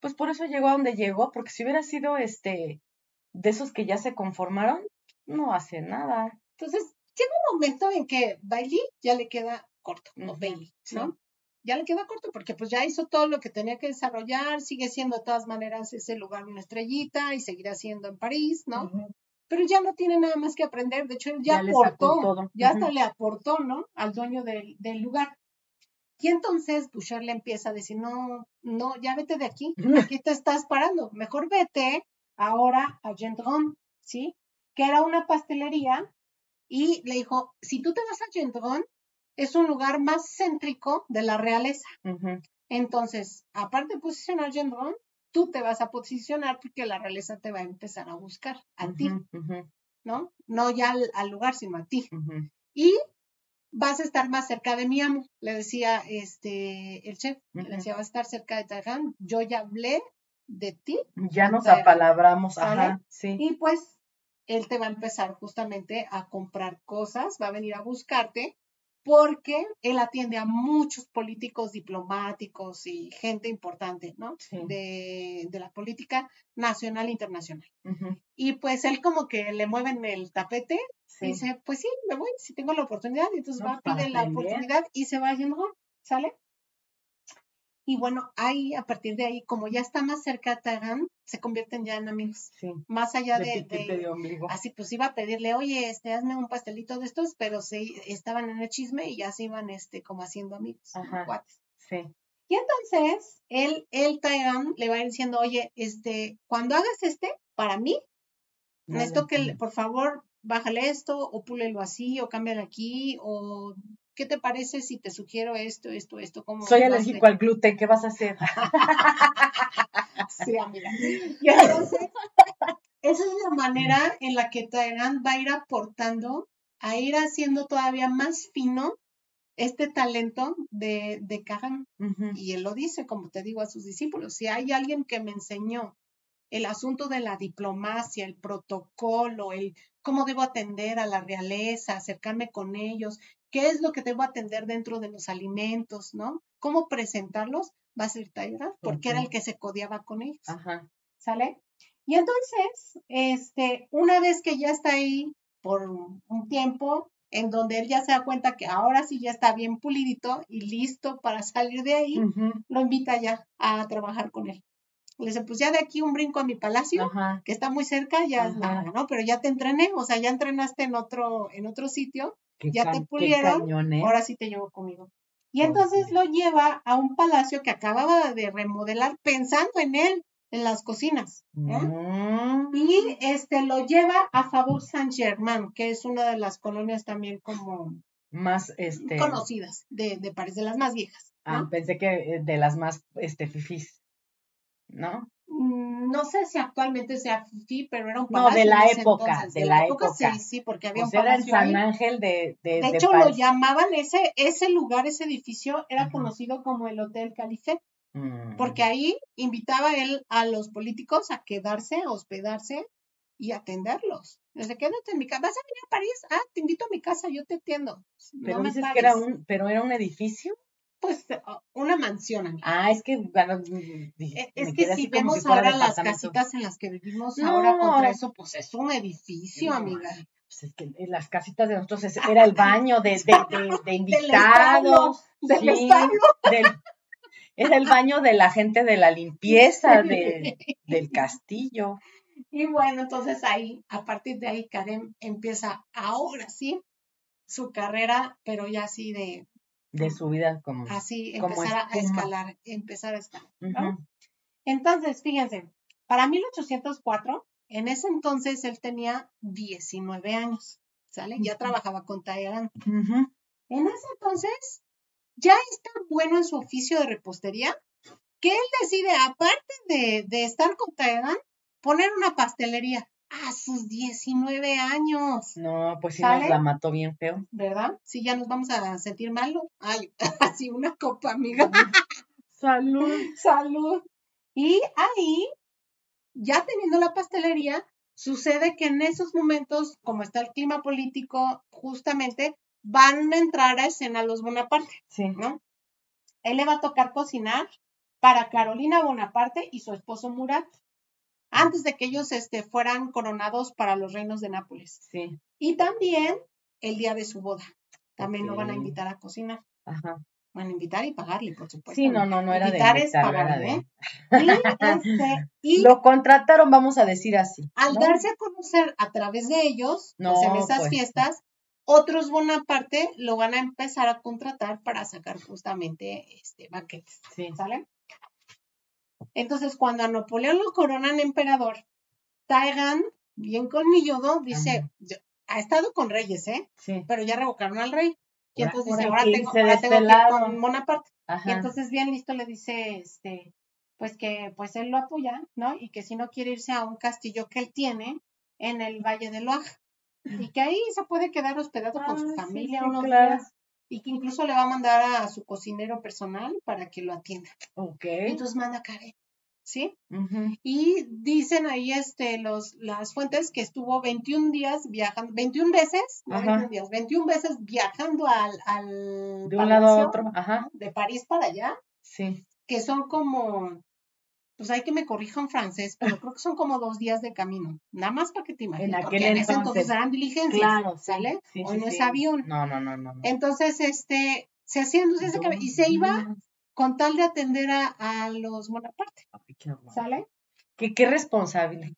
Pues por eso llegó a donde llegó, porque si hubiera sido este de esos que ya se conformaron, no hace nada. Entonces, llega un momento en que Bailey ya le queda corto, o Bailey, ¿no? Ya le queda corto porque pues ya hizo todo lo que tenía que desarrollar, sigue siendo de todas maneras ese lugar una estrellita y seguirá siendo en París, ¿no? Pero ya no tiene nada más que aprender, de hecho él ya, aportó, ya hasta le aportó, ¿no? Al dueño del, del, lugar. Y entonces Boucher le empieza a decir, no, no, ya vete de aquí, aquí te estás parando, mejor vete ahora a Gendron, ¿sí? Que era una pastelería y le dijo, si tú te vas a Gendron, es un lugar más céntrico de la realeza. Entonces, aparte de posicionar Gendron, tú te vas a posicionar porque la realeza te va a empezar a buscar a ti, ¿no? No ya al, lugar, sino a ti. Y vas a estar más cerca de mi amo, le decía este el chef, le decía, vas a estar cerca de Tajan, yo ya hablé de ti. Ya nos apalabramos, ajá, sí. Y pues él te va a empezar justamente a comprar cosas, va a venir a buscarte porque él atiende a muchos políticos diplomáticos y gente importante, ¿no? De, de, la política nacional e internacional. Y pues él como que le mueven el tapete y dice, pues sí, me voy, si tengo la oportunidad, y entonces va, pide la oportunidad y se va yendo, ¿sale? Y bueno, ahí, a partir de ahí, como ya está más cerca de Tagan, se convierten ya en amigos. Sí. Más allá de, así pues iba a pedirle, oye, este, hazme un pastelito de estos, pero se estaban en el chisme y ya se iban este, como haciendo amigos, Ajá. Sí. Y entonces, él, el Tagan le va a ir diciendo, oye, este, cuando hagas este, para mí, esto que, por favor, bájale esto, o púlelo así, o cámbiale aquí, o ¿qué te parece si te sugiero esto, esto, esto? ¿Cómo Soy alérgico al gluten, ¿qué vas a hacer? sí, amiga. Y entonces, esa es la manera en la que Taegan va a ir aportando a ir haciendo todavía más fino este talento de, de Y él lo dice, como te digo, a sus discípulos, si hay alguien que me enseñó el asunto de la diplomacia, el protocolo, el cómo debo atender a la realeza, acercarme con ellos, qué es lo que debo atender dentro de los alimentos, ¿no? Cómo presentarlos, va a ser Tyra, porque era el que se codiaba con ellos. Ajá. ¿Sale? Y entonces, este, una vez que ya está ahí por un tiempo, en donde él ya se da cuenta que ahora sí ya está bien pulidito y listo para salir de ahí, lo invita ya a trabajar con él. Le dice, pues ya de aquí un brinco a mi palacio, que está muy cerca, ya ¿no? Pero ya te entrené, o sea, ya entrenaste en otro, en otro sitio, ya te pulieron, ¿eh? ahora sí te llevo conmigo. Y entonces lo lleva a un palacio que acababa de remodelar pensando en él, en las cocinas. Mm. Y este lo lleva a Faubourg Saint-Germain, que es una de las colonias también como más este conocidas de, de París, de las más viejas. Ah, pensé que eh, de las más este fifís, ¿no? Mm, no sé si actualmente sea fifí, pero era un palacio. No, de la época, de, la, época, Sí, sí, porque había pues un palacio. Era el San Ángel de, de, de hecho, lo llamaban ese, ese lugar, ese edificio, era conocido como el Hotel Califet. Porque mm. ahí invitaba él a los políticos a quedarse, a hospedarse y atenderlos. Desde quédate en mi casa. ¿Vas a venir a París? Ah, te invito a mi casa, yo te atiendo. Pero dices que era un, pero era un edificio. Pues una mansión. Ah, es que e, es que si vemos ahora las casitas en las que vivimos ahora contra eso, pues es un edificio, amiga. Pues es que en las casitas de nosotros era el baño de, de, de, invitados. Del, del, del, era el baño de la gente de la limpieza de, del castillo. Y bueno, entonces ahí, a partir de ahí, Karen empieza ahora sí su carrera, pero ya así de... De su vida como... Así, empezar a escalar, empezar a escalar. Entonces, fíjense, para 1804, en ese entonces él tenía 19 años, ¿sale? Ya trabajaba con Tayaran. En ese entonces, ya está bueno en su oficio de repostería que él decide, aparte de, de estar con Taegan, poner una pastelería a sus 19 años. No, pues sí nos la mató bien feo. ¿Verdad? Sí, ya nos vamos a sentir mal. Ay, así una copa, amiga. Salud. Salud. Y ahí, ya teniendo la pastelería, sucede que en esos momentos, como está el clima político, justamente van a entrar a escena los Bonaparte, sí. ¿no? Él le va a tocar cocinar para Carolina Bonaparte y su esposo Murat, antes de que ellos este, fueran coronados para los reinos de Nápoles. Sí. Y también el día de su boda. También lo van a invitar a cocinar. Ajá. Van a invitar y pagarle, por supuesto. Sí, no, no, no era invitar de invitar, es pagar, ¿eh? Este, y, lo contrataron, vamos a decir así. Al darse a conocer a través de ellos, no, pues en esas pues, fiestas, otros Bonaparte lo van a empezar a contratar para sacar justamente este banquetes. ¿Sale? Entonces, cuando a Napoleón lo coronan emperador, Taegan, bien colmilludo, dice, ha estado con reyes, ¿eh? Sí. Pero ya revocaron al rey. Y entonces dice, ahora tengo, ahora tengo que ir con Bonaparte. Y entonces bien listo le dice, este, pues que pues él lo apoya, ¿no? Y que si no quiere irse a un castillo que él tiene en el Valle de Loaja y que ahí se puede quedar hospedado con su familia unos días y que incluso le va a mandar a su cocinero personal para que lo atienda. Ok. Entonces manda a Karen, ¿sí? Y dicen ahí este, los, las fuentes que estuvo 21 días viajando, 21 veces, no 21 días, 21 veces viajando al, al de un lado a otro, Ajá. de París para allá. Sí. Que son como pues hay que me corrijan francés, pero creo que son como dos días de camino, nada más para que te imagines. En aquel entonces, entonces eran diligencias, claro, ¿sale? Hoy no es avión. No, no, no, no, Entonces, este, se hacía entonces y se iba con tal de atender a, los Bonaparte, ¿sale? Qué, qué responsable.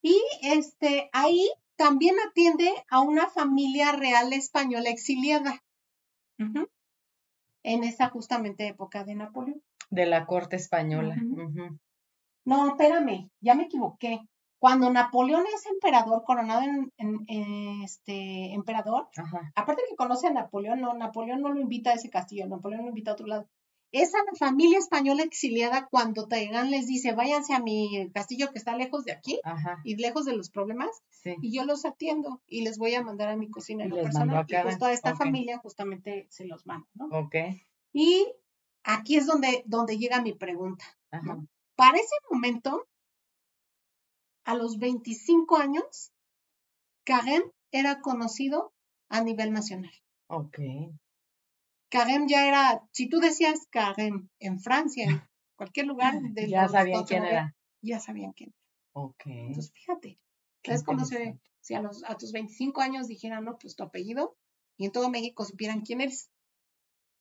y este, ahí también atiende a una familia real española exiliada. En esa justamente época de Napoleón. De la corte española. No, espérame, ya me equivoqué. Cuando Napoleón es emperador, coronado en, este emperador, aparte que conoce a Napoleón, no, Napoleón no lo invita a ese castillo, Napoleón lo invita a otro lado. esa familia española exiliada cuando Taigán les dice, váyanse a mi castillo que está lejos de aquí y lejos de los problemas, y yo los atiendo y les voy a mandar a mi cocinero personal. Y pues toda esta familia justamente se los manda, ¿no? Ok. Y aquí es donde, donde llega mi pregunta. Para ese momento, a los 25 años, Karen era conocido a nivel nacional. Ok. Karen ya era, si tú decías Karen en Francia, en cualquier lugar del Ya sabían quién era. Ya sabían quién era. Ok. Entonces, fíjate, es como si, a, los, a tus 25 años dijeran, no, pues tu apellido, y en todo México supieran quién eres.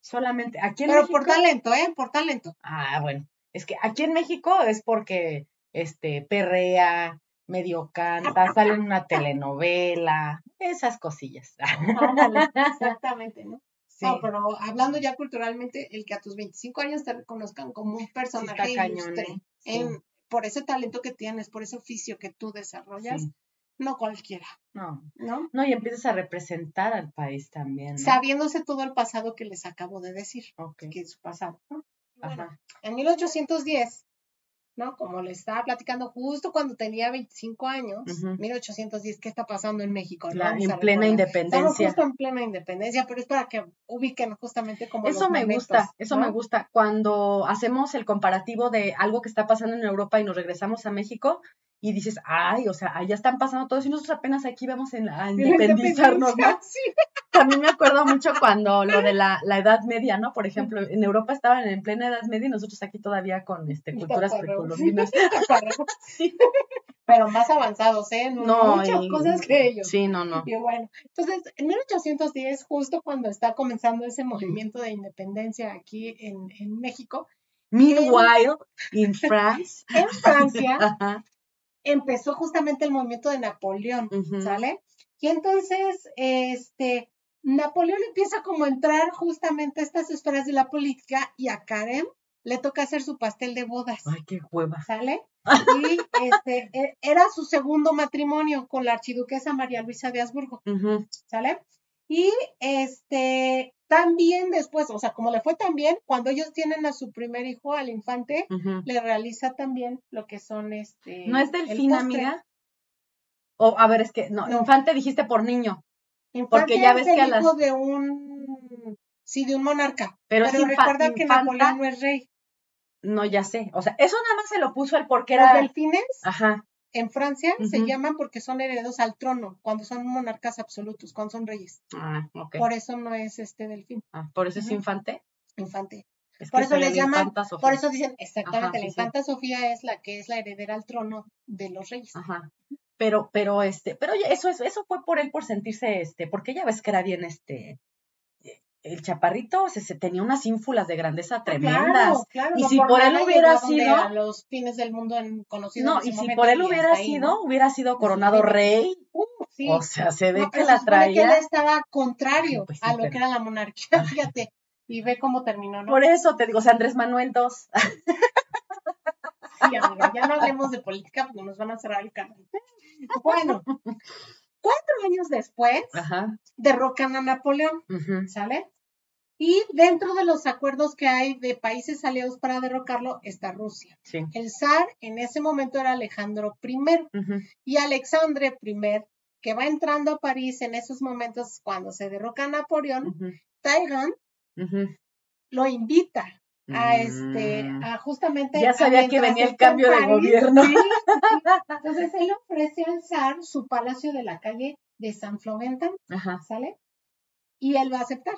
Solamente, aquí en Pero por talento, ¿eh? Por talento. Ah, bueno. Es que aquí en México es porque, este, perrea, medio canta, sale en una telenovela, esas cosillas. exactamente, ¿no? No, pero hablando ya culturalmente, el que a tus 25 años te reconozcan como un personaje ilustre, ¿eh? por ese talento que tienes, por ese oficio que tú desarrollas, no cualquiera. No. ¿No? No, y empiezas a representar al país también. Sabiéndose todo el pasado que les acabo de decir, que es su pasado. Ajá. en 1810, ¿no? Como le estaba platicando justo cuando tenía 25 años, 1810, ¿qué está pasando en México? en plena independencia. Estamos justo en plena independencia, pero es para que ubiquen justamente como Eso me gusta, eso me gusta. Cuando hacemos el comparativo de algo que está pasando en Europa y nos regresamos a México, y dices, ay, o sea, allá están pasando todo eso y nosotros apenas aquí vamos en, a independizarnos, ¿no? Sí. También me acuerdo mucho cuando lo de la, la, Edad Media, ¿no? Por ejemplo, en Europa estaban en plena Edad Media y nosotros aquí todavía con este, culturas sí. Pero más avanzados, ¿eh? No, Muchas cosas que ellos. Sí, no, no. Y bueno, entonces, en 1810, justo cuando está comenzando ese movimiento de independencia aquí en, en México, Meanwhile, in France. En Francia, Ajá empezó justamente el movimiento de Napoleón, ¿sale? Y entonces, este, Napoleón empieza como a entrar justamente a estas esferas de la política y a Karen le toca hacer su pastel de bodas. Ay, qué hueva. ¿Sale? Y este, e, era su segundo matrimonio con la archiduquesa María Luisa de Habsburgo, ¿sale? Y este, también después, o sea, como le fue tan bien, cuando ellos tienen a su primer hijo, al infante, le realiza también lo que son este. ¿No es delfín, amiga? O, a ver, es que, no, infante dijiste por niño. porque ya ves que a las... hijo de un. Sí, de un monarca. Pero, recuerda que Napoleón no es rey. No, ya sé. O sea, eso nada más se lo puso él porque era. Los delfines. Ajá en Francia se llaman porque son herederos al trono, cuando son monarcas absolutos, cuando son reyes. Ah, ok. Por eso no es este delfín. Ah, por eso es infante. Infante. por eso les llaman, por eso dicen, exactamente, la infanta Sofía es la que es la heredera al trono de los reyes. Ajá. Pero, pero, este, pero eso, eso, eso fue por él por sentirse, este, porque ya ves que era bien, este, el chaparrito se, tenía unas ínfulas de grandeza ah, tremendas. y si por, él hubiera sido. A los fines del mundo en, conocido. No, y si por él hubiera sido, hubiera sido coronado rey. Uh, o sea, se ve que la traía. Que él estaba contrario pues a lo que era la monarquía, fíjate. Y ve cómo terminó, ¿no? Por eso te digo, o sea, Andrés Manuel II. sí, amiga, ya no hablemos de política porque nos van a cerrar el canal. Bueno, cuatro años después, derrocan a Napoleón, ¿sale? Y dentro de los acuerdos que hay de países aliados para derrocarlo está Rusia. El zar en ese momento era Alejandro I y Alexandre I, que va entrando a París en esos momentos cuando se derroca a Napoleón, uh lo invita a este, mm. a justamente. Ya sabía que venía el cambio de gobierno. Entonces él ofrece al zar su palacio de la calle de San Florentin, ¿sale? Y él va a aceptar.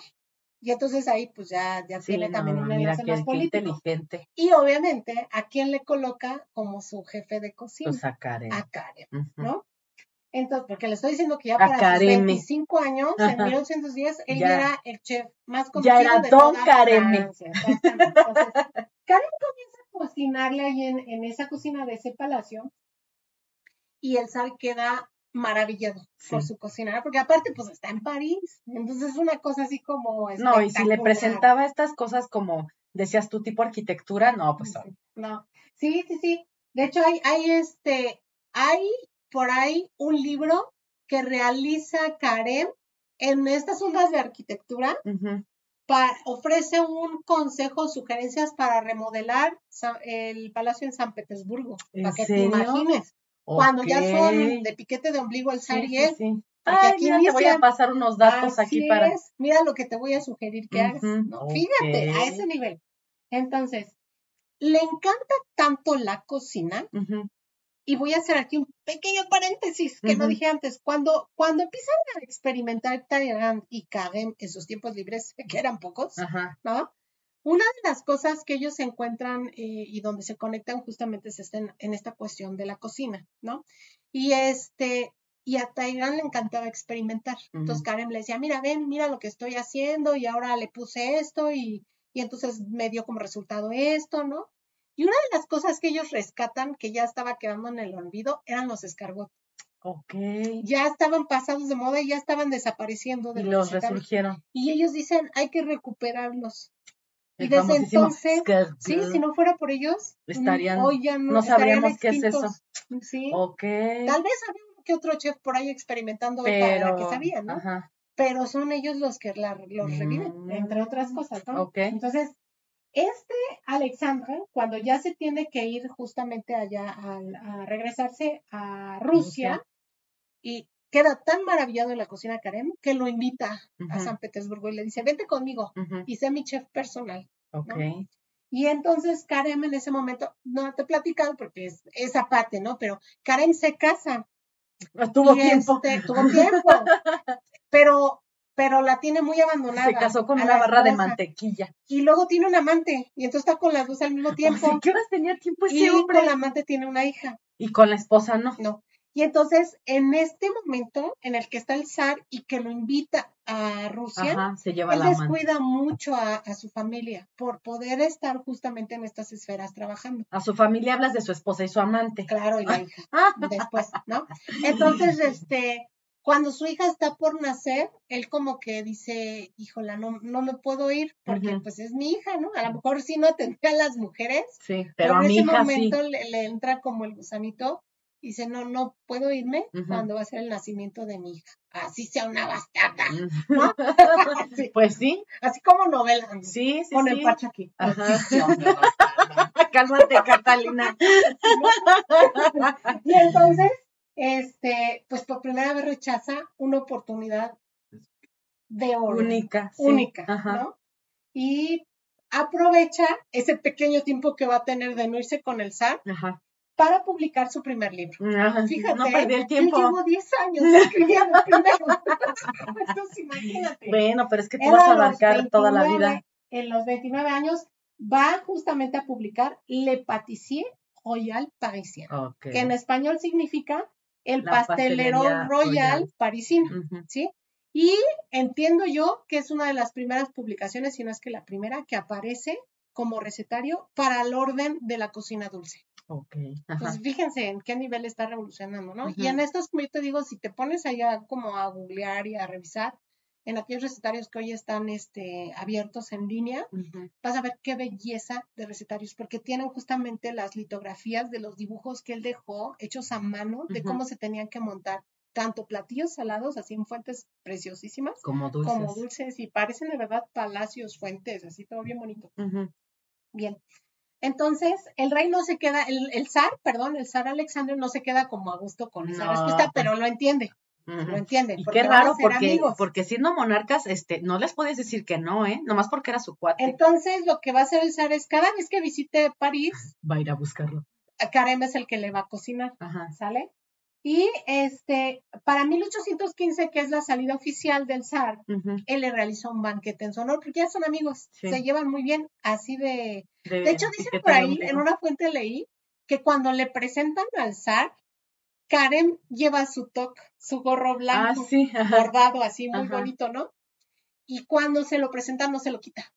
Y entonces ahí pues ya, ya tiene también un enlace más político. Inteligente. Y obviamente, ¿a quién le coloca como su jefe de cocina? Pues a Karen. A Karen, ¿no? Entonces, porque le estoy diciendo que ya para sus 25 años, en 1810, él ya, era el chef más conocido ya era de Don toda Karen. Francia. Entonces, Karen comienza a cocinarle ahí en, en esa cocina de ese palacio y el sal queda maravillado por su cocina, porque aparte pues está en París, entonces es una cosa así como... No, y si le presentaba estas cosas como, decías tú, tipo arquitectura, no, pues... No, sí, sí, sí. De hecho, hay, hay este, hay por ahí un libro que realiza Karen en estas ondas de arquitectura ofrece un consejo, sugerencias para remodelar el palacio en San Petersburgo, para que te imagines. Cuando ya son de piquete de ombligo el zar y él. aquí mira, te voy a pasar unos datos aquí para. mira lo que te voy a sugerir que hagas. Fíjate, a ese nivel. Entonces, le encanta tanto la cocina. Y voy a hacer aquí un pequeño paréntesis que no dije antes. Cuando, cuando empiezan a experimentar Tyrant y Karen en sus tiempos libres, que eran pocos, ¿no? Una de las cosas que ellos encuentran eh, y donde se conectan justamente es este, en, esta cuestión de la cocina, ¿no? Y este, y a Tyrant le encantaba experimentar. Entonces Karen le decía, mira, ven, mira lo que estoy haciendo y ahora le puse esto y, y entonces me dio como resultado esto, ¿no? Y una de las cosas que ellos rescatan, que ya estaba quedando en el olvido, eran los escargots. Ok. Ya estaban pasados de moda y ya estaban desapareciendo de y los resurgieron. Y ellos dicen, hay que recuperarlos. Y desde entonces, sí, si no fuera por ellos, estarían, hoy ya no, sabríamos qué es eso. Sí. Ok. Tal vez había que otro chef por ahí experimentando Pero, para que sabía, ¿no? Ajá. Pero son ellos los que los reviven, entre otras cosas, ¿no? Ok. Entonces, este Alexandra, cuando ya se tiene que ir justamente allá a, regresarse a Rusia, y queda tan maravillado en la cocina Karem que lo invita a San Petersburgo y le dice, vente conmigo y sé mi chef personal. Y entonces Karem en ese momento, no te he platicado porque es, es aparte, ¿no? Pero Karem se casa. Ah, tuvo tiempo. Este, tuvo tiempo. pero pero la tiene muy abandonada. Se casó con una barra de mantequilla. Y luego tiene un amante, y entonces está con las dos al mismo tiempo. ¿Qué horas tenía tiempo ese y hombre? con la amante tiene una hija. Y con la esposa no. No. Y entonces, en este momento en el que está el zar y que lo invita a Rusia, se lleva él la descuida mucho a, su familia por poder estar justamente en estas esferas trabajando. A su familia hablas de su esposa y su amante. Claro, y la hija. Después, ¿no? Entonces, este, cuando su hija está por nacer, él como que dice, híjola, no, no me puedo ir porque pues es mi hija, ¿no? A lo mejor sí no atendía a las mujeres. Sí, pero, a mi hija En ese momento le, entra como el gusanito dice, no, no puedo irme cuando va a ser el nacimiento de mi hija. Así sea una bastarda, ¿no? Pues sí. Así como novela. Sí, sí, Con el parche aquí. Cálmate, Catalina. y entonces este, pues por primera vez rechaza una oportunidad de oro. Única. Única, ¿no? Y aprovecha ese pequeño tiempo que va a tener de no irse con el zar para publicar su primer libro. Fíjate, no perdí el tiempo. Él llevó 10 años escribiendo primero. Entonces, imagínate. Bueno, pero es que tú vas a abarcar toda la vida. En los 29 años va justamente a publicar Le Patissier Royal Parisien, que en español significa el pastelero royal, parisino, ¿sí? Y entiendo yo que es una de las primeras publicaciones, si no es que la primera, que aparece como recetario para el orden de la cocina dulce. Ok. Pues fíjense en qué nivel está revolucionando, ¿no? Y en estos, como yo te digo, si te pones allá como a googlear y a revisar, en aquellos recetarios que hoy están este, abiertos en línea, vas a ver qué belleza de recetarios, porque tienen justamente las litografías de los dibujos que él dejó, hechos a mano, de cómo se tenían que montar tanto platillos salados, así en fuentes preciosísimas, como dulces. como dulces, y parecen de verdad palacios, fuentes, así todo bien bonito. Bien. Entonces, el rey no se queda, el, zar, perdón, el zar Alexander no se queda como a gusto con esa respuesta, pero lo entiende. ¿Lo entienden? Y qué raro, porque, porque siendo monarcas, este, no les puedes decir que no, ¿eh? Nomás porque era su cuate. Entonces, lo que va a hacer el zar es, cada vez que visite París, va a ir a buscarlo. Karem es el que le va a cocinar, ¿sale? Y este, para 1815, que es la salida oficial del zar, él le realizó un banquete en su honor, porque ya son amigos, se llevan muy bien, así de... De, hecho, dicen por ahí, en una fuente leí, que cuando le presentan al zar, Karen lleva su toque, su gorro blanco, ah, bordado así, muy bonito, ¿no? Y cuando se lo presentan no se lo quita.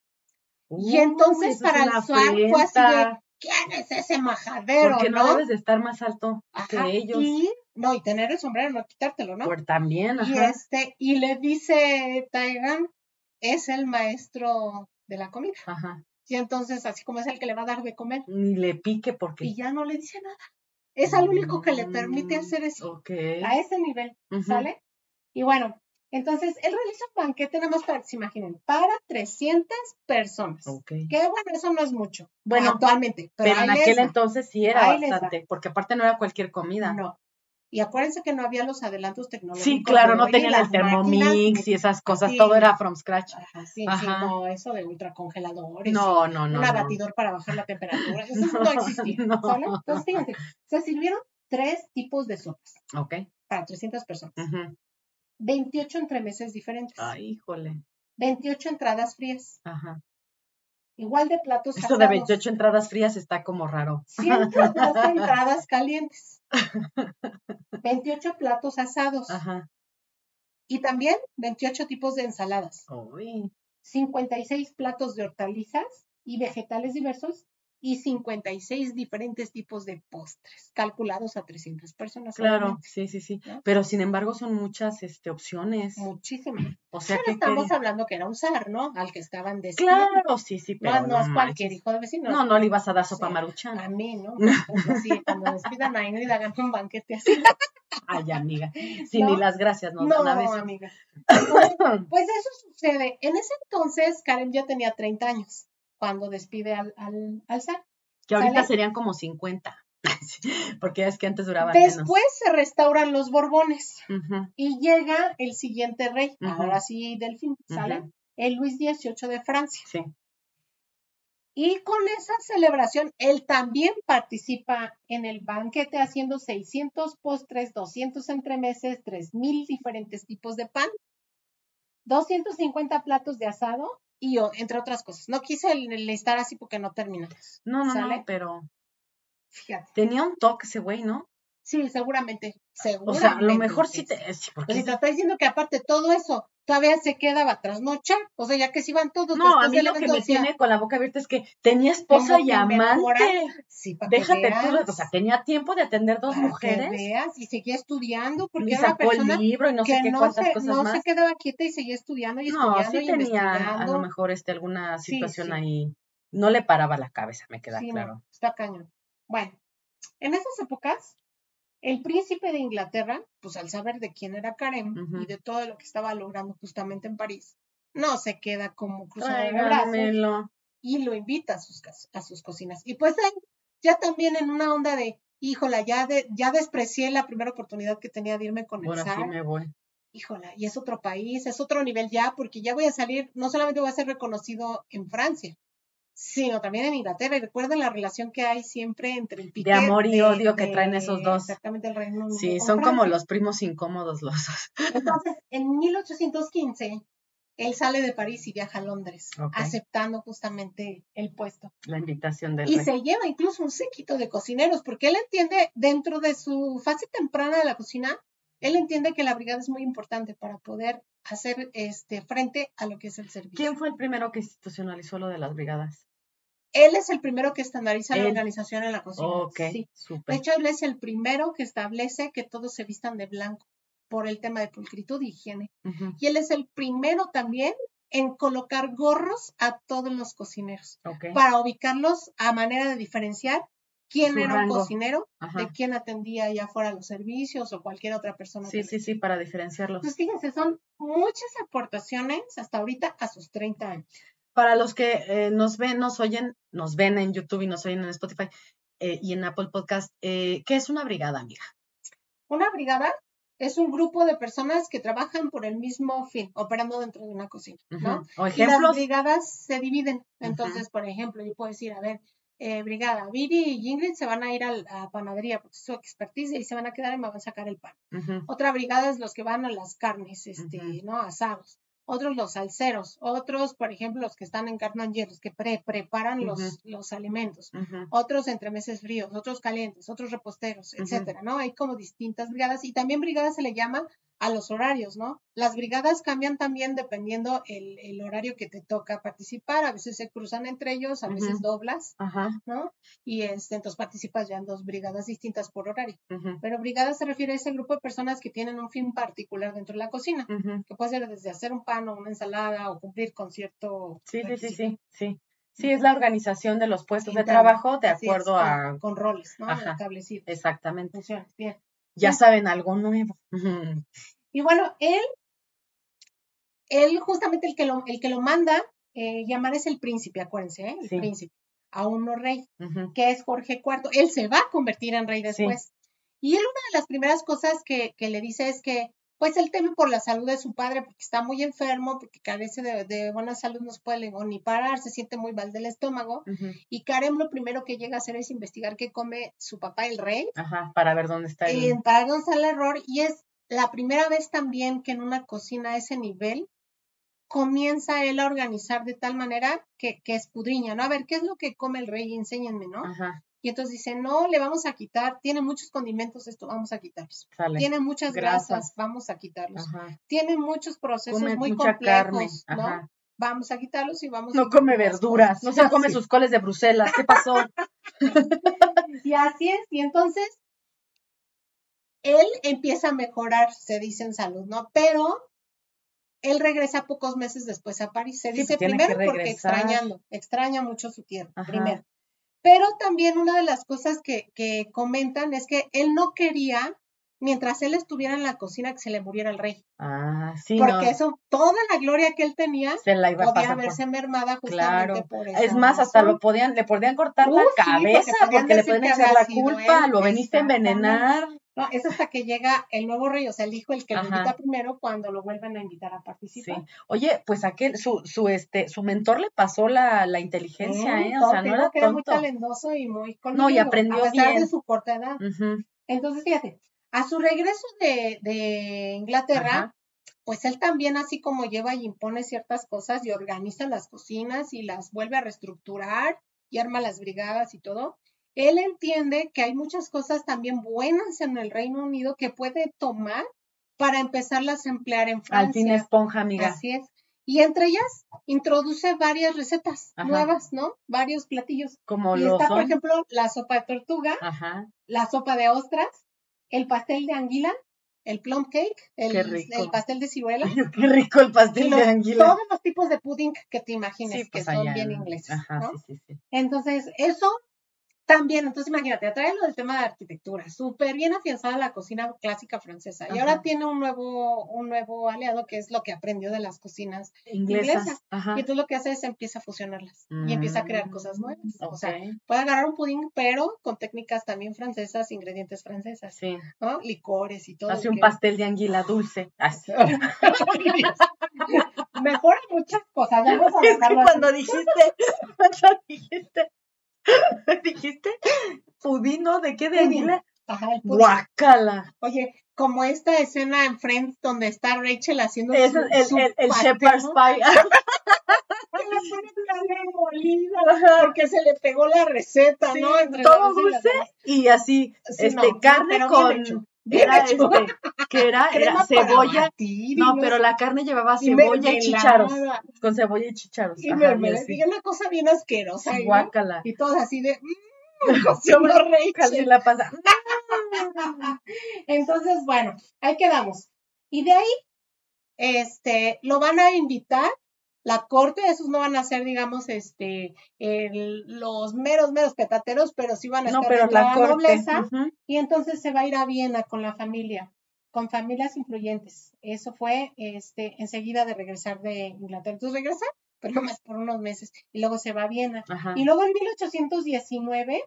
y entonces para el SWAT fue así de, ¿quién es ese majadero? Porque no, debes de estar más alto que ellos. Y, no, y tener el sombrero, no quitártelo, ¿no? Por también, ajá. Y, este, y le dice Taigan, es el maestro de la comida. Ajá. Y entonces, así como es el que le va a dar de comer. Ni le pique porque. Y ya no le dice nada. Es al único que le permite mm, hacer eso. A ese nivel, ¿sale? Y bueno, Entonces, él realiza un banquete, nada más para que se imaginen, para 300 personas. Que bueno, eso no es mucho. Bueno, actualmente. Pero, en aquel entonces sí era bastante, porque aparte no era cualquier comida. No. Y acuérdense que no había los adelantos tecnológicos. Sí, claro, no tenían el Thermomix y esas cosas, todo era from scratch. Ajá, sí, sí, no, eso de ultracongeladores. No, no, no. Un abatidor para bajar la temperatura, eso no existía. ¿sale? Entonces, fíjense, se sirvieron tres tipos de sopas. Ok. Para 300 personas. 28 entremeses diferentes. Ay, híjole. 28 entradas frías. Ajá. Igual de platos Esto de 28 entradas frías está como raro. 102 entradas calientes. 28 platos asados. Ajá. Y también 28 tipos de ensaladas. Uy. 56 platos de hortalizas y vegetales diversos y 56 diferentes tipos de postres, calculados a 300 personas. Claro, sí, sí, sí. Pero sin embargo son muchas este, opciones. Muchísimas. O sea que estamos hablando que era un zar, ¿no? Al que estaban despidiendo. Claro, sí, sí, pero no, es cualquier hijo de vecino. No, no le ibas a dar sopa maruchan. A mí, ¿no? Pues, sí, cuando despidan a Ingrid hagan un banquete así. Ay, amiga. Sí, ni las gracias no, no amiga. Pues, pues eso sucede. En ese entonces Karen ya tenía 30 años cuando despide al, al, al Que ahorita serían como 50. Porque es que antes duraban Después se restauran los Borbones y llega el siguiente rey, ahora sí Delfín, ¿sale? El Luis XVIII de Francia. Sí. Y con esa celebración, él también participa en el banquete haciendo 600 postres, 200 entremeses, 3.000 diferentes tipos de pan, 250 platos de asado y yo, entre otras cosas. No quise estar así porque no terminamos. No, no, no, pero. Fíjate. Tenía un toque ese güey, ¿no? Sí, seguramente. seguramente o sea, a lo mejor sí te. porque pues si te está diciendo que aparte todo eso todavía se quedaba trasnocha, o sea, ya que se iban todos. No, a mí lo que me tiene con la boca abierta es que tenía esposa y amante. Sí, Déjate tú, o sea, tenía tiempo de atender dos mujeres. veas, y seguía estudiando, porque era una persona el libro y no sé qué no cuántas se, cosas no se quedaba quieta y seguía estudiando y no, estudiando sí tenía a lo mejor este, alguna situación ahí. No le paraba la cabeza, me queda claro. está cañón. Bueno, en esas épocas, el príncipe de Inglaterra, pues al saber de quién era Karen y de todo lo que estaba logrando justamente en París, no se queda como cruzado de brazos y lo invita a sus, a sus cocinas. Y pues ya también en una onda de, híjola, ya, de, ya desprecié la primera oportunidad que tenía de irme con el Ahora sí me voy. Híjola, y es otro país, es otro nivel ya, porque ya voy a salir, no solamente voy a ser reconocido en Francia, sino también en Inglaterra. Y recuerden la relación que hay siempre entre el De amor y odio que traen esos dos. Exactamente, el Reino Unido. Sí, son como los primos incómodos los dos. Entonces, en 1815, él sale de París y viaja a Londres, aceptando justamente el puesto. La invitación del Y se lleva incluso un séquito de cocineros, porque él entiende, dentro de su fase temprana de la cocina, él entiende que la brigada es muy importante para poder hacer este frente a lo que es el servicio. ¿Quién fue el primero que institucionalizó lo de las brigadas? Él es el primero que estandariza la organización en la cocina. sí. De hecho, él es el primero que establece que todos se vistan de blanco por el tema de pulcritud y higiene. Y él es el primero también en colocar gorros a todos los cocineros para ubicarlos a manera de diferenciar quién era un cocinero de quién atendía ya fuera los servicios o cualquier otra persona. Sí, sí, sí, para diferenciarlos. Pues fíjense, son muchas aportaciones hasta ahorita a sus 30 años para los que eh, nos ven, nos oyen, nos ven en YouTube y nos oyen en Spotify eh, y en Apple Podcast, eh, ¿qué es una brigada, amiga? Una brigada es un grupo de personas que trabajan por el mismo fin, operando dentro de una cocina, ¿no? Y las brigadas se dividen. Entonces, por ejemplo, yo puedo decir, a ver, brigada, Viri y Ingrid se van a ir a la panadería porque es su expertise y se van a quedar y me van a sacar el pan. Otra brigada es los que van a las carnes, este, ¿no? Asados otros los salseros, otros, por ejemplo, los que están en los que preparan los, los alimentos, otros entre meses fríos, otros calientes, otros reposteros, etcétera, ¿no? Hay como distintas brigadas y también brigadas se le llama a los horarios, ¿no? Las brigadas cambian también dependiendo el, el, horario que te toca participar, a veces se cruzan entre ellos, a veces doblas, ¿no? Y este, entonces participas ya en dos brigadas distintas por horario. Pero brigada se refiere a ese grupo de personas que tienen un fin particular dentro de la cocina, que puede ser desde hacer un pan o una ensalada o cumplir con cierto... Sí, sí, sí, sí, sí. Sí, es la organización de los puestos de trabajo de acuerdo a... Con, roles, ¿no? Establecidos. Exactamente. Bien ya saben algo nuevo. Y bueno, él él justamente el que lo, el que lo manda eh, llamar es el príncipe, acuérdense, ¿eh? el príncipe, aún no rey, que es Jorge IV. Él se va a convertir en rey después. Y él una de las primeras cosas que, que le dice es que pues él teme por la salud de su padre porque está muy enfermo, porque carece de, buena salud, no se puede ni parar, se siente muy mal del estómago. Y Karen lo primero que llega a hacer es investigar qué come su papá, el rey. Ajá, para ver dónde está el... Eh, para dónde está el error. Y es la primera vez también que en una cocina a ese nivel comienza él a organizar de tal manera que, que escudriña, ¿no? A ver, ¿qué es lo que come el rey? Enséñenme, ¿no? Ajá. Y entonces dice, no, le vamos a quitar, tiene muchos condimentos esto, vamos a quitarlos. Tiene muchas grasas, vamos a quitarlos. Tiene muchos procesos muy complejos, ¿no? Vamos a quitarlos y vamos no a come verduras, no se come sus coles de Bruselas, ¿qué pasó? y así es, y entonces él empieza a mejorar, se dice en salud, ¿no? Pero él regresa pocos meses después a París. Se dice pues primero porque extrañando, extraña mucho su tierra, primero. Pero también una de las cosas que, que comentan es que él no quería, mientras él estuviera en la cocina, que se le muriera el rey. Ah, sí. Porque eso, toda la gloria que él tenía, se la iba podía verse mermada justamente por eso. Es más, hasta lo podían, le podían cortar la cabeza, porque, le pueden echar la culpa, lo veniste a envenenar. No, es hasta que llega el nuevo rey, o sea, el hijo, el que lo invita primero, cuando lo vuelven a invitar a participar. Sí. Oye, pues aquel, su, su, este, su mentor le pasó la, la inteligencia, ¿eh? O sea, no era, que era muy talentoso y muy No, y aprendió a pesar de su corta edad. Entonces, fíjate, a su regreso de, de Inglaterra, pues él también así como lleva y impone ciertas cosas y organiza las cocinas y las vuelve a reestructurar y arma las brigadas y todo él entiende que hay muchas cosas también buenas en el Reino Unido que puede tomar para empezarlas a emplear en Francia. Al fin esponja, amiga. Así es. Y entre ellas introduce varias recetas nuevas, ¿no? Varios platillos. Como y está, por ejemplo, la sopa de tortuga, la sopa de ostras, el pastel de anguila, el plum cake, el, el pastel de ciruela. Qué rico el pastel de anguila. Todos los tipos de pudding que te imagines que pues son bien ingleses, ¿no? Entonces, eso también, entonces imagínate, atrae lo del tema de arquitectura, súper bien afianzada la cocina clásica francesa. Y ahora tiene un nuevo, un nuevo aliado que es lo que aprendió de las cocinas inglesas. Y entonces lo que hace es empieza a fusionarlas y empieza a crear cosas nuevas. O sea, puede agarrar un pudín, pero con técnicas también francesas, ingredientes francesas. Sí. ¿no? Licores y todo. Hace un pastel de anguila dulce. Así. Mejora muchas cosas. Vamos a es que cuando dijiste, cuando dijiste ¿Dijiste? ¿Pudino? ¿De qué? ¿De águila? Ajá, el Guacala. Oye, como esta escena en Friends donde está Rachel haciendo es su, el, el, el Shepherd's Pie. porque se le pegó la receta, ¿no? todo dulce y así, este, carne con era este, que era, era cebolla. no, pero la carne llevaba cebolla y, chicharos. Con cebolla y chicharos. Y me, me una cosa bien asquerosa. Sí, guácala. Y todo así de. Mmm, casi la pasa. Entonces, bueno, ahí quedamos. Y de ahí, este, lo van a invitar la corte, esos no van a ser, digamos, este, los meros, meros petateros, pero sí van a estar en la, nobleza. Y entonces se va a ir a Viena con la familia, con familias influyentes. Eso fue, este, enseguida de regresar de Inglaterra. Entonces regresa, pero más por unos meses, y luego se va a Viena. Y luego en 1819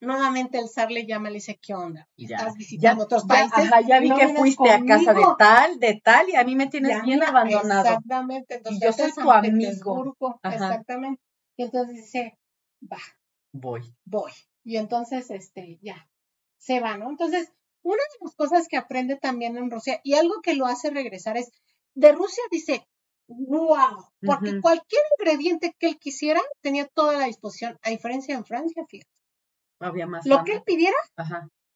nuevamente el zar le llama y le dice, ¿qué onda? ¿Estás visitando otros países? ajá, ya vi que fuiste a casa de tal, de tal, y a mí me tienes bien abandonado. Exactamente. Entonces, y yo soy tu amigo. Exactamente. Y entonces dice, va. Voy. Voy. Y entonces, este, ya, se va, ¿no? Entonces, una de las cosas que aprende también en Rusia, y algo que lo hace regresar es, de Rusia dice, wow, porque cualquier ingrediente que él quisiera tenía toda la disposición, a diferencia en Francia, fíjate. Había más. Lo que él pidiera,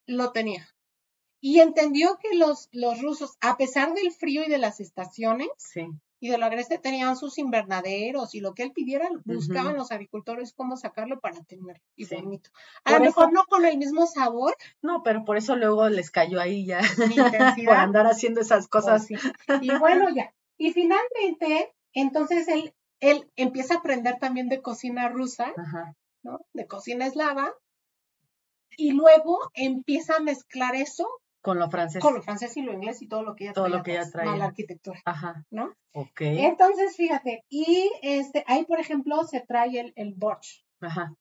lo tenía. Y entendió que los, los rusos, a pesar del frío y de las estaciones, y de lo agreste, tenían sus invernaderos y lo que él pidiera, buscaban los agricultores cómo sacarlo para tener y bonito. A lo mejor no con el mismo sabor. No, pero por eso luego les cayó ahí ya. por andar haciendo esas cosas. y bueno, ya. Y finalmente, entonces él, él empieza a aprender también de cocina rusa, ¿no? De cocina eslava, y luego empieza a mezclar eso Con lo francés. Con lo francés y lo inglés y todo lo que ella todo lo que ella traía. la arquitectura. Ajá. ¿No? Ok. Entonces, fíjate, y este, ahí, por ejemplo, se trae el, el Borch. Ajá.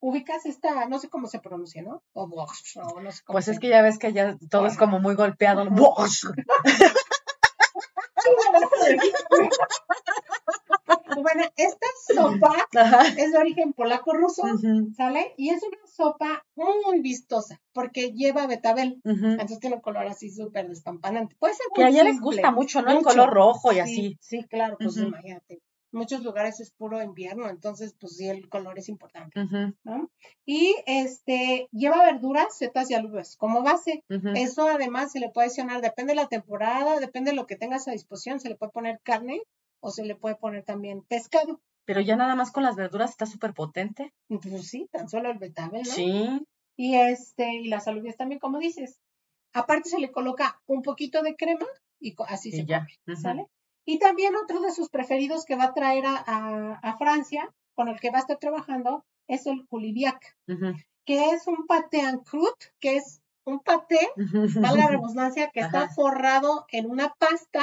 Ubicas esta, no sé cómo se pronuncia, ¿no? O Borch, o no sé cómo Pues es que ya ves que ya todo es como muy golpeado. Borch. Bueno, esta sopa es de origen polaco-ruso, ¿sale? Y es una sopa muy vistosa porque lleva betabel. Entonces tiene un color así súper despampanante. Puede ser Que a ella les gusta mucho, ¿no? El color rojo y así. Sí, claro, pues imagínate. En muchos lugares es puro invierno, entonces pues sí, el color es importante, ¿no? Y este, lleva verduras, setas y alubias como base. Eso además se le puede adicionar, depende de la temporada, depende de lo que tengas a disposición, se le puede poner carne o se le puede poner también pescado. Pero ya nada más con las verduras está súper potente. Pues sí, tan solo el betabel, ¿no? Sí. Y este, y las alubias también, como dices. Aparte se le coloca un poquito de crema y así se ya. ¿sale? Y también otro de sus preferidos que va a traer a, Francia, con el que va a estar trabajando, es el coulibiac, que es un paté en croûte, que es un paté, vale la redundancia, que está forrado en una pasta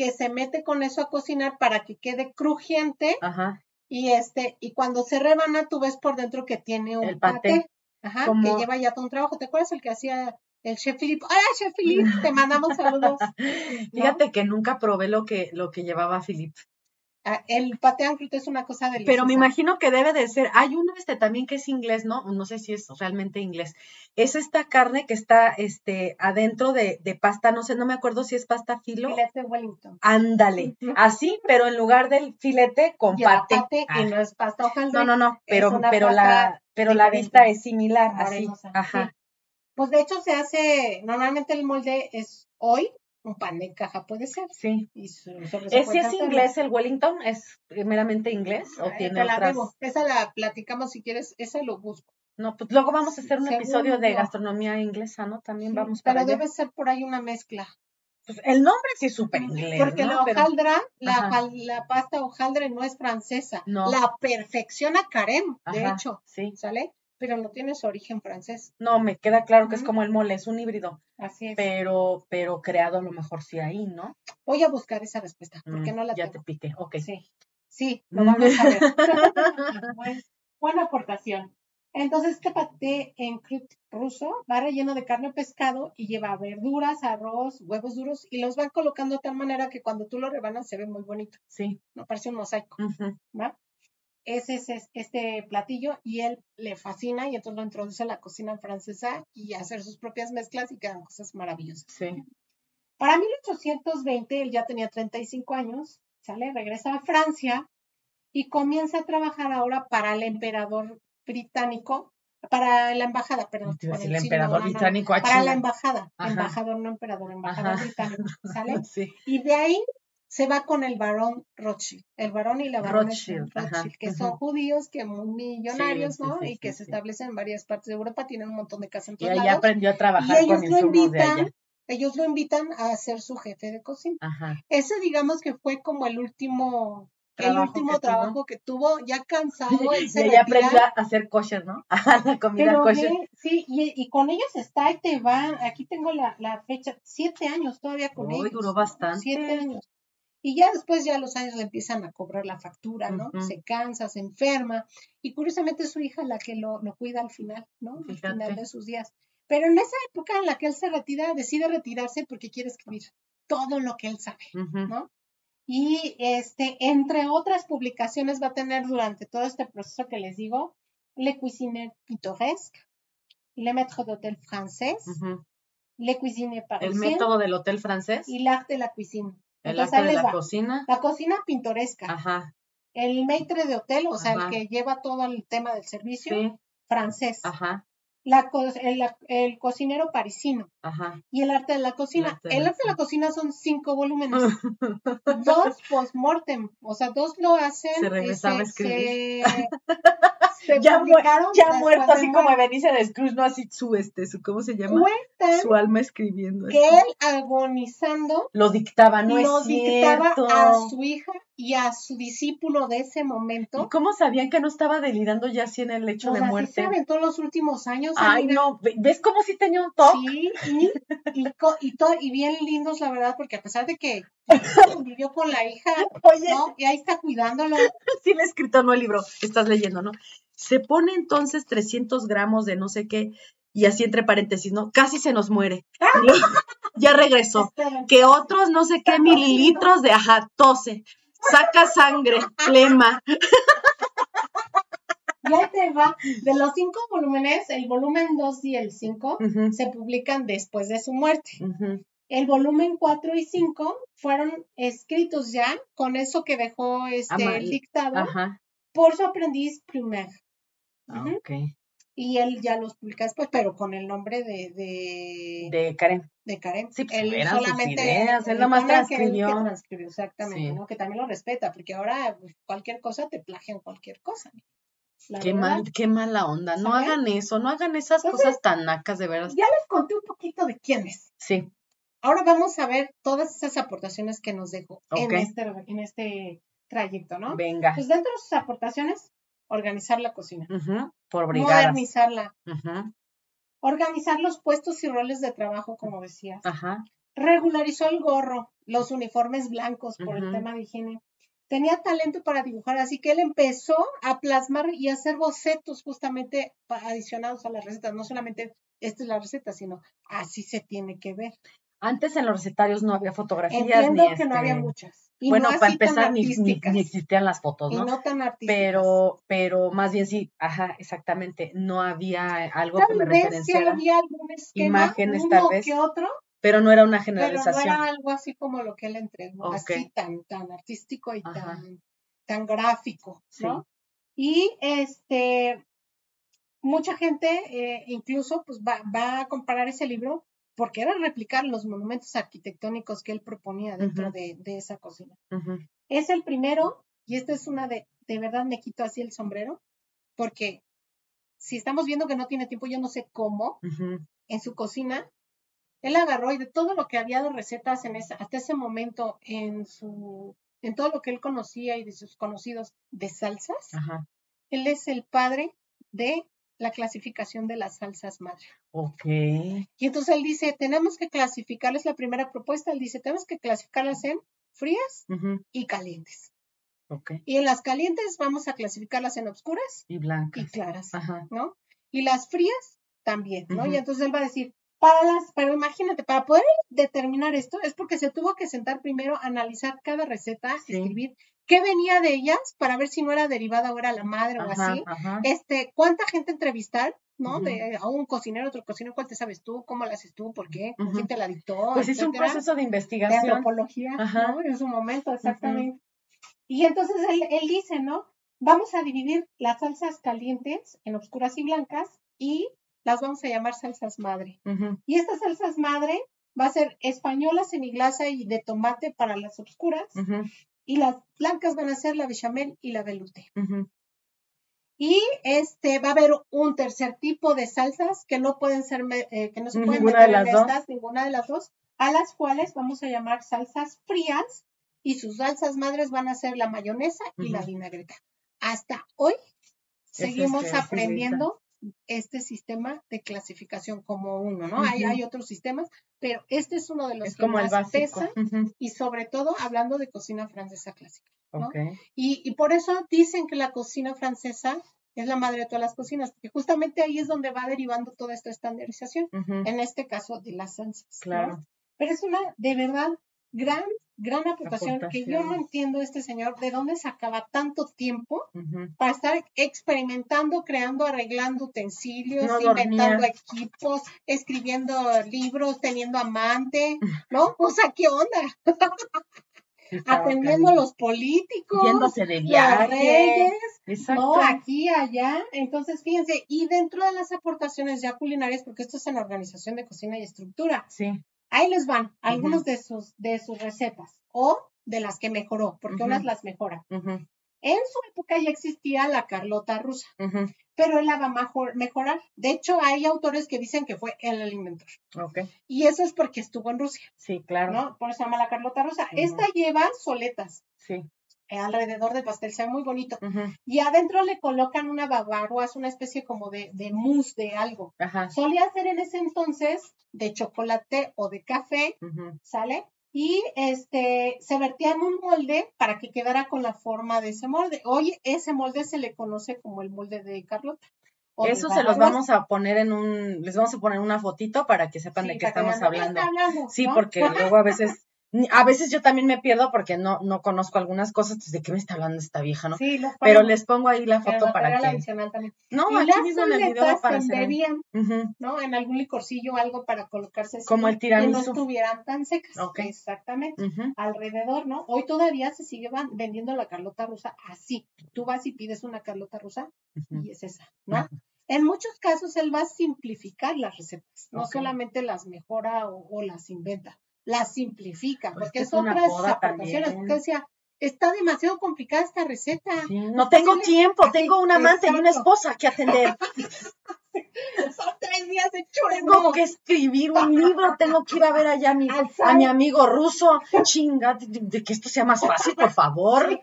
que se mete con eso a cocinar para que quede crujiente. Y este, y cuando se rebana, tú ves por dentro que tiene un paté. Ajá, que lleva ya todo un trabajo. ¿Te acuerdas el que hacía el chef Philip? Hola, chef Philip, te mandamos saludos. Fíjate que nunca probé lo que, lo que llevaba Philip. Ah, el paté es una cosa deliciosa. Pero me imagino que debe de ser, hay uno este también que es inglés, ¿no? No sé si es realmente inglés. Es esta carne que está este adentro de, de pasta, no sé, no me acuerdo si es pasta filo. Filete Wellington. Ándale, así, pero en lugar del filete con paté. paté que no es pasta hojaldre. No, no, no, pero pero la pero la vista es similar, así. Ajá. Pues de hecho se hace, normalmente el molde es hoy, un pan de caja puede ser. Sí. Y ¿Es, es inglés el Wellington? ¿Es meramente inglés o tiene otras? Esa la platicamos si quieres, esa lo busco. No, pues luego vamos a hacer un episodio de gastronomía inglesa, ¿no? También vamos para Pero debe ser por ahí una mezcla. Pues el nombre sí es súper inglés. Porque la hojaldra, la, la, pasta hojaldre no es francesa. No. La perfecciona Carem, de hecho. Sí. ¿Sale? Pero no tiene su origen francés. No, me queda claro que es como el mole, es un híbrido. Así es. Pero, pero creado a lo mejor sí ahí, ¿no? Voy a buscar esa respuesta, porque mm, no la Ya te piqué, ok. Sí, sí, lo vamos a ver. buena aportación. Entonces, este paté en crut ruso va relleno de carne o pescado y lleva verduras, arroz, huevos duros y los van colocando de tal manera que cuando tú lo rebanas se ve muy bonito. Sí. No parece un mosaico. ¿va? Ese es este platillo y él le fascina y entonces lo introduce a la cocina francesa y hacer sus propias mezclas y quedan cosas maravillosas. Sí. Para 1820 él ya tenía 35 años, sale, regresa a Francia y comienza a trabajar ahora para el emperador británico, para la embajada, perdón. el, emperador británico Para la embajada, embajador, no emperador, embajador británico, ¿sale? Sí. Y de ahí se va con el varón Rothschild, el varón y la barona Rothschild, que son judíos, que millonarios, ¿no? y que se establecen en varias partes de Europa, tienen un montón de casas en todos Y allá aprendió a trabajar con lo invitan, Ellos lo invitan a ser su jefe de cocina. Ese digamos que fue como el último el último trabajo que tuvo, ya cansado. y ella aprendió a hacer kosher, ¿no? la comida kosher. sí, y, con ellos está y te van, aquí tengo la, la fecha, siete años todavía con ellos. duró bastante. Siete años. Y ya después, ya los años le empiezan a cobrar la factura, ¿no? Se cansa, se enferma. Y curiosamente es su hija la que lo, lo cuida al final, ¿no? Al final de sus días. Pero en esa época en la que él se retira, decide retirarse porque quiere escribir todo lo que él sabe, ¿no? Y este, entre otras publicaciones va a tener durante todo este proceso que les digo, Le Cuisine Pittoresque, Le Maître d'Hôtel Français, Le Cuisine Parisien. El método del hotel francés. Y L'Art de la Cuisine. El arte de la cocina. La cocina pintoresca. Ajá. El maitre de hotel, o sea, el que lleva todo el tema del servicio, francés. Ajá. La, el, el, cocinero parisino. Ajá. Y el arte de la cocina. El arte, de, la... cocina son cinco volúmenes. dos post-mortem. O sea, dos lo hacen. Se regresaba a escribir. ya, ya muerto, así como de Scrooge, ¿no? Así su, este, su, ¿cómo se llama? su alma escribiendo. Que él agonizando. Lo dictaba, no lo es dictaba a su hija y a su discípulo de ese momento. ¿Y cómo sabían que no estaba delirando ya así en el lecho de muerte? se aventó los últimos años. Ay, no, ¿ves cómo sí tenía un toque? Sí, y, y, y, bien lindos, la verdad, porque a pesar de que vivió con la hija, ¿no? Y ahí está cuidándolo. Sí, le he escrito, no el libro, estás leyendo, ¿no? Se pone entonces 300 gramos de no sé qué, y así entre paréntesis, ¿no? Casi se nos muere. ya regresó. Que otros no sé qué mililitros de ajá, tose saca sangre, flema. Ya te va. De los cinco volúmenes, el volumen 2 y el 5 se publican después de su muerte. El volumen 4 y 5 fueron escritos ya con eso que dejó este el dictado por su aprendiz Plumer. Ah, y él ya los publica después, pero con el nombre de... De, Karen. De Karen. Sí, pues él solamente... Ideas, él nomás transcribió. Que, transcribió, exactamente, ¿no? Que también lo respeta, porque ahora pues, cualquier cosa te plagian cualquier cosa. qué, mal, qué mala onda. No hagan eso, no hagan esas cosas tan nacas, de veras. Ya les conté un poquito de quién es. Sí. Ahora vamos a ver todas esas aportaciones que nos dejó en, este, en este trayecto, ¿no? Venga. Pues dentro de sus aportaciones, organizar la cocina. Por. Modernizarla. Organizar los puestos y roles de trabajo, como decías. Regularizó el gorro, los uniformes blancos por el tema de higiene. Tenía talento para dibujar, así que él empezó a plasmar y hacer bocetos justamente adicionados a las recetas. No solamente esta es la receta, sino así se tiene que ver. Antes en los recetarios no había fotografías. Entiendo que no había este, muchas. bueno, para empezar ni, existían las fotos, ¿no? Y no tan artísticas. Pero, pero más bien sí, ajá, exactamente, no había algo que me referenciara. había algún esquema, Imágenes tal vez. Que otro, pero no era una generalización. Pero no era algo así como lo que él entregó, así tan, tan artístico y tan, tan gráfico, ¿no? Y este, mucha gente eh, incluso pues va, va a comparar ese libro porque era replicar los monumentos arquitectónicos que él proponía dentro de, esa cocina. Es el primero, y esta es una de, de verdad me quito así el sombrero, porque si estamos viendo que no tiene tiempo, yo no sé cómo, en su cocina, él agarró y de todo lo que había de recetas en esa, hasta ese momento en su, en todo lo que él conocía y de sus conocidos de salsas, él es el padre de la clasificación de las salsas madre. Ok. Y entonces él dice, tenemos que clasificarles la primera propuesta, él dice, tenemos que clasificarlas en frías y calientes. Okay. Y en las calientes vamos a clasificarlas en oscuras y blancas y claras, ¿no? Y las frías también, ¿no? Y entonces él va a decir, para las, pero imagínate, para poder determinar esto es porque se tuvo que sentar primero a analizar cada receta, escribir qué venía de ellas para ver si no era derivada era la madre o así. Este, cuánta gente entrevistar, ¿no? De a un cocinero, otro cocinero, ¿cuál te sabes tú? ¿Cómo la haces tú? ¿Por qué? ¿Quién te la dictó? Pues es un proceso de investigación. De antropología, ¿no? En su momento, exactamente. Y entonces él, él dice, ¿no? Vamos a dividir las salsas calientes en oscuras y blancas y las vamos a llamar salsas madre. Y estas salsas madre va a ser española, semiglasa y de tomate para las oscuras y las blancas van a ser la bechamel y la velouté. Y este va a haber un tercer tipo de salsas que no pueden ser, eh, que no se pueden meter en estas, ninguna de las dos, a las cuales vamos a llamar salsas frías y sus salsas madres van a ser la mayonesa y la vinagreta. Hasta hoy seguimos aprendiendo este sistema de clasificación como uno, ¿no? hay, hay, otros sistemas, pero este es uno de los que más pesa y sobre todo hablando de cocina francesa clásica, ¿no? Y, y, por eso dicen que la cocina francesa es la madre de todas las cocinas, porque justamente ahí es donde va derivando toda esta estandarización, en este caso de las salsas. Claro. Pero es una, de verdad, gran, gran aportación, que yo no entiendo este señor de dónde sacaba tanto tiempo para estar experimentando, creando, arreglando utensilios, inventando equipos, escribiendo libros, teniendo amante, ¿no? O sea, ¿qué onda? Atendiendo a los políticos, yéndose de viaje, no, aquí, allá. Entonces, fíjense, y dentro de las aportaciones ya culinarias, porque esto es en organización de cocina y estructura. Sí. Ahí les van algunos de, sus, de sus recetas o de las que mejoró, porque unas las mejora. En su época ya existía la Carlota rusa, pero él la va a mejorar. De hecho, hay autores que dicen que fue él el inventor. Y eso es porque estuvo en Rusia. Sí, claro. ¿no? Por eso se llama la Carlota rusa. Esta lleva soletas. Sí. Alrededor del pastel, se ve muy bonito. Y adentro le colocan una es una especie como de, de mousse de algo. Solía ser en ese entonces de chocolate o de café, ¿sale? Y este se vertía en un molde para que quedara con la forma de ese molde. Hoy ese molde se le conoce como el molde de Carlota. Eso se los vamos a poner en un, les vamos a poner una fotito para que sepan de qué estamos hablando. Sí, porque luego a veces a veces yo también me pierdo porque no, no conozco algunas cosas, entonces, ¿de qué me está hablando esta vieja, no? Sí, Pero les pongo ahí la foto para que... No, aquí mismo en el video ¿no? En algún licorcillo o algo para colocarse así, Como el tiramisú. Que no estuvieran tan secas. Exactamente. Alrededor, ¿no? Hoy todavía se sigue vendiendo la carlota rusa así. Tú vas y pides una carlota rusa y es esa, ¿no? En muchos casos él va a simplificar las recetas, no solamente las mejora o las inventa la simplifica, pues porque es otras aportaciones. Porque decía, está demasiado complicada esta receta. no tengo tiempo, tengo un amante y una esposa que atender. Son tres días de Tengo que escribir un libro, tengo que ir a ver allá a mi, a mi amigo ruso. Chinga, de, que esto sea más fácil, por favor.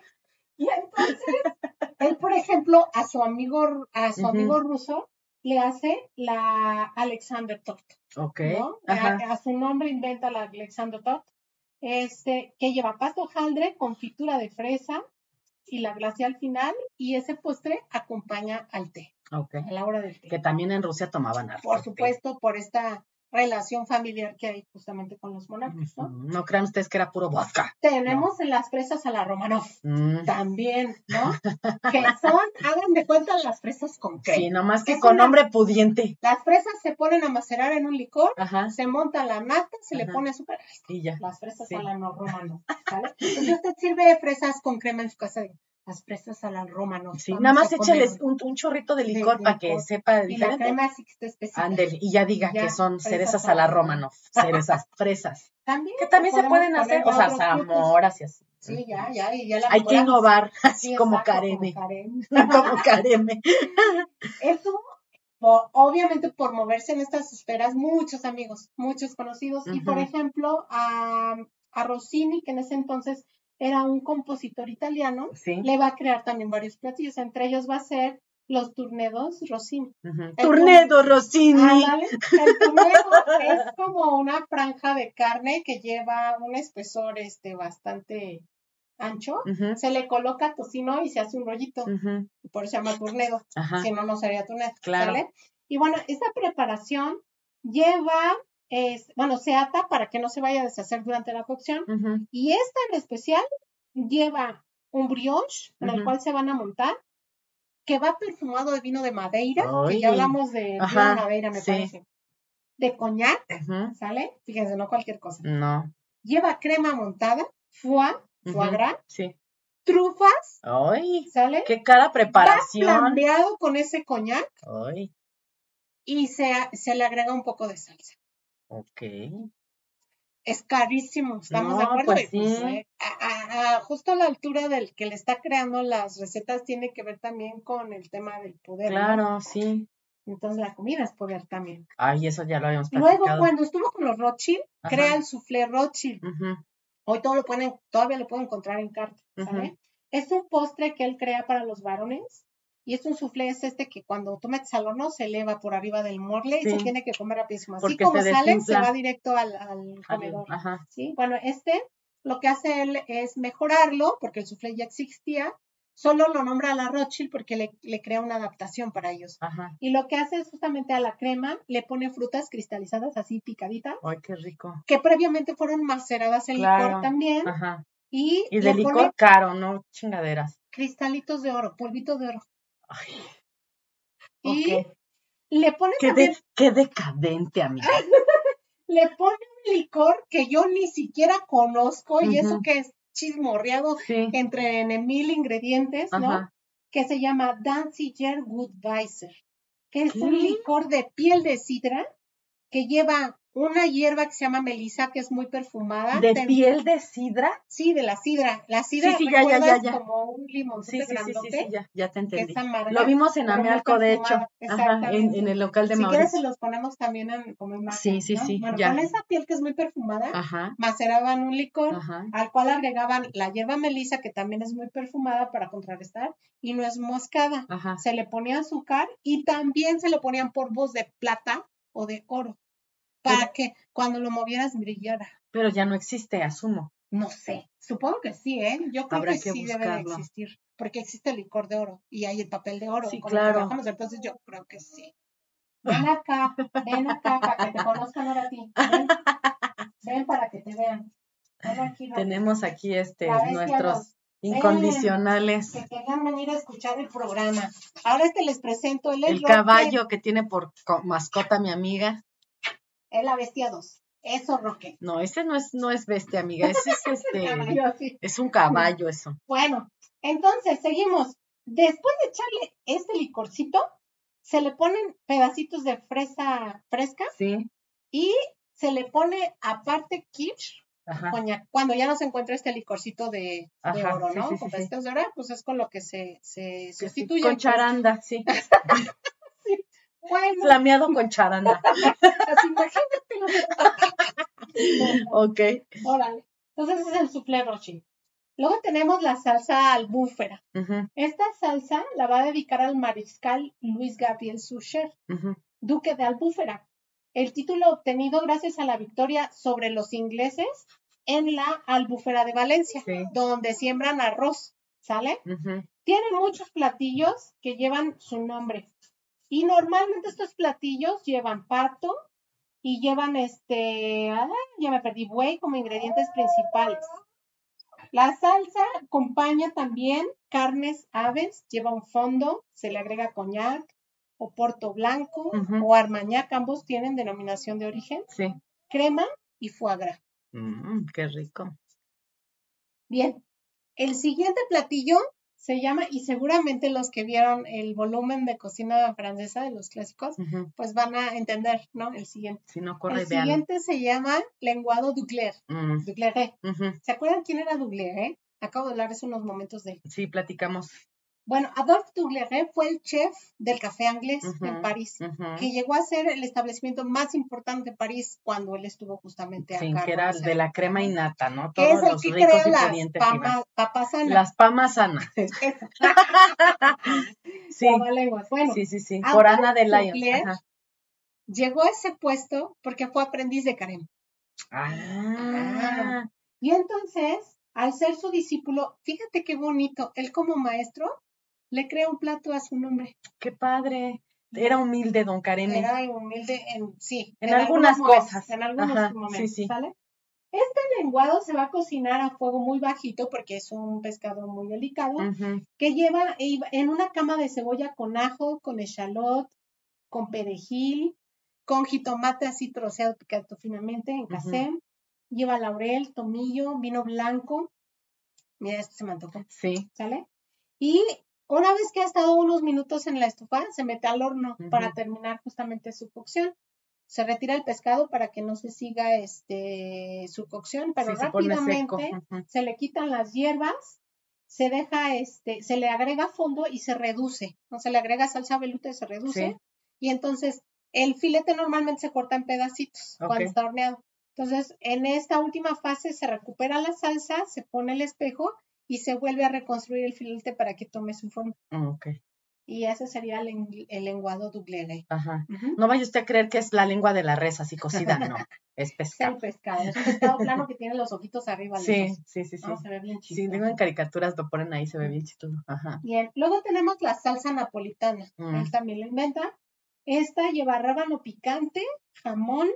Y entonces, él, por ejemplo, a su amigo, a su amigo ruso, le hace la Alexander Tort. Ok. A, su nombre inventa la Alexander Tort. Este, que lleva pasto hojaldre, confitura de fresa y la glacia al final. Y ese postre acompaña al té. Okay. A la hora del té. Que también en Rusia tomaban Por supuesto, por esta relación familiar que hay justamente con los monarcas, ¿no? No crean ustedes que era puro vodka. Tenemos en las fresas a la Romanov, mm. también, ¿no? que son, hagan de cuenta las fresas con crema. Sí, nomás que con nombre pudiente. Las fresas se ponen a macerar en un licor, se monta la nata, se le pone azúcar. Y ya. Las fresas a la no Romanov, ¿vale? Entonces usted sirve fresas con crema en su casa las fresas a la romano. Sí, nada más échales un, chorrito de licor para que sepa diferente. Y la crema sí que está especial. y ya diga que son cerezas a la romano, cerezas, fresas. También. Que también se pueden hacer, o sea, zamoras y así. Sí, ya, ya, y ya la Hay que innovar, así como Kareme. Como Kareme. Eso obviamente por moverse en estas esferas, muchos amigos, muchos conocidos. Y por ejemplo, a, a Rossini, que en ese entonces era un compositor italiano, le va a crear también varios platillos, entre ellos va a ser los turnedos Rossini. Turnedo Rossini. el turnedo es como una franja de carne que lleva un espesor este bastante ancho, se le coloca tocino y se hace un rollito, por eso se llama turnedo, si no, no sería turnedo. Claro. Y bueno, esta preparación lleva es, bueno, se ata para que no se vaya a deshacer durante la cocción. Y esta en especial lleva un brioche en el cual se van a montar, que va perfumado de vino de Madeira, que ya hablamos de vino de Madeira, me parece. De coñac, ¿sale? Fíjense, no cualquier cosa. No. Lleva crema montada, foie, foie gras, trufas, Ay, ¿sale? Qué cara preparación. Va con ese coñac. Ay. Y se, se le agrega un poco de salsa. Ok. Es carísimo, ¿estamos de acuerdo? Pues, pues sí. justo a la altura del que le está creando las recetas tiene que ver también con el tema del poder. Claro, sí. Entonces la comida es poder también. Ay, eso ya lo habíamos platicado. Luego, cuando estuvo con los Rothschild, crea el soufflé Rothschild. Hoy todo lo pueden, todavía lo pueden encontrar en carta, Es un postre que él crea para los varones y es un soufflé es este que cuando tú metes al horno se eleva por arriba del morle y se tiene que comer rapidísimo. Así como sale, se va directo al, comedor. ¿sí? Bueno, este lo que hace él es mejorarlo, porque el soufflé ya existía, solo lo nombra a la Rothschild porque le, crea una adaptación para ellos. Y lo que hace es justamente a la crema le pone frutas cristalizadas así picaditas. ¡Ay, qué rico! Que previamente fueron maceradas en licor también. Y, y de licor caro, no chingaderas. Cristalitos de oro, polvito de oro. Y le pone qué, decadente, amiga. le pone un licor que yo ni siquiera conozco y eso que es chismorreado entre mil ingredientes, ¿no? Que se llama Danziger Woodweiser, que es un licor de piel de sidra que lleva una hierba que se llama melisa, que es muy perfumada. ¿De piel de sidra? Sí, de la sidra. La sidra sí, sí, ya, ya, ya, como un limón sí, sí, sí, sí, ya, ya te entendí. Lo vimos en Amealco, de hecho, Ajá, en, el local de si Mauricio. Si quieres se los ponemos también en, como Sí, sí, sí, bueno, Con esa piel que es muy perfumada, maceraban un licor al cual agregaban la hierba melisa, que también es muy perfumada para contrarrestar, y no es moscada. Se le ponía azúcar y también se le ponían polvos de plata o de oro para que cuando lo movieras brillara. Pero ya no existe, asumo. No sé, supongo que sí, ¿eh? Yo creo que, sí debe de existir, porque existe el licor de oro y hay el papel de oro. Sí, claro. entonces yo creo que sí. Ven acá, ven acá para que te conozcan ahora a ti. Ven, para que te vean. Tenemos aquí este nuestros incondicionales. que querían venir a escuchar el programa. Ahora este les presento el, el caballo que tiene por mascota mi amiga. Es la bestia 2. Eso, Roque. No, ese no es, no es bestia, amiga. Ese es este. es un caballo, eso. Bueno, entonces seguimos. Después de echarle este licorcito, se le ponen pedacitos de fresa fresca. Sí. Y se le pone aparte kitsch, cuando ya no se encuentra este licorcito de, oro, ¿no? con pedacitos de oro, pues es con lo que se, se sustituye. Con charanda, sí. Flameado con charanda. ok. Órale. Entonces ese es el soufflé rochi. Luego tenemos la salsa albúfera. Esta salsa la va a dedicar al mariscal Luis Gabriel Sucher, duque de Albúfera. El título obtenido gracias a la victoria sobre los ingleses en la Albúfera de Valencia, donde siembran arroz, ¿sale? Tienen muchos platillos que llevan su nombre. Y normalmente estos platillos llevan pato y llevan este, ya me perdí, buey como ingredientes principales. La salsa acompaña también carnes, aves, lleva un fondo, se le agrega coñac o porto blanco o armañac, ambos tienen denominación de origen. Sí. Crema y foie gras. Mm, qué rico. Bien, el siguiente platillo se llama, y seguramente los que vieron el volumen de cocina francesa de los clásicos, pues van a entender, ¿no? El siguiente. Si no corre, el siguiente se llama lenguado Dugler. Mm. ¿Se acuerdan quién era Dugler, eh? Acabo de hablar hace unos momentos de él. Sí, platicamos. Bueno, Adolphe Dugleret fue el chef del Café Anglés en París, que llegó a ser el establecimiento más importante de París cuando él estuvo justamente acá. Sí, que era de la crema y nata, ¿no? Todos los ricos ingredientes. Las papas sanas. Las pamas sanas. sí. Bueno, sí, sí, sí. Por Ana de Lyon. Llegó a ese puesto porque fue aprendiz de Karen. Ah. Y entonces, al ser su discípulo, fíjate qué bonito, él como maestro le crea un plato a su nombre. Qué padre. Era humilde, don Karen. Era humilde en, sí. En, algunas cosas. en algunos momentos, sí, ¿sale? Este lenguado se va a cocinar a fuego muy bajito porque es un pescado muy delicado, que lleva en una cama de cebolla con ajo, con echalot, con perejil, con jitomate así troceado picado finamente en casé. Lleva laurel, tomillo, vino blanco. Mira, esto se me antojó. Sí. ¿Sale? Y una vez que ha estado unos minutos en la estufa, se mete al horno para terminar justamente su cocción. Se retira el pescado para que no se siga este, su cocción, pero rápidamente se, le quitan las hierbas, se deja, este, se le agrega fondo y se reduce. No se le agrega salsa veluta y se reduce. Y entonces el filete normalmente se corta en pedacitos cuando está horneado. Entonces, en esta última fase se recupera la salsa, se pone el espejo y se vuelve a reconstruir el filete para que tome su forma. Ok. Y ese sería el, lenguado dublere. Ajá. No vaya usted a creer que es la lengua de la res así cocida, no. Es pescado. Es el pescado. Es un pescado plano que tiene los ojitos arriba. Sí, sí, sí, sí. se ve bien chido. Sí, digo en caricaturas lo ponen ahí, se ve bien chido. Ajá. Bien. Luego tenemos la salsa napolitana. Mm. Él también la inventa. Esta lleva rábano picante, jamón,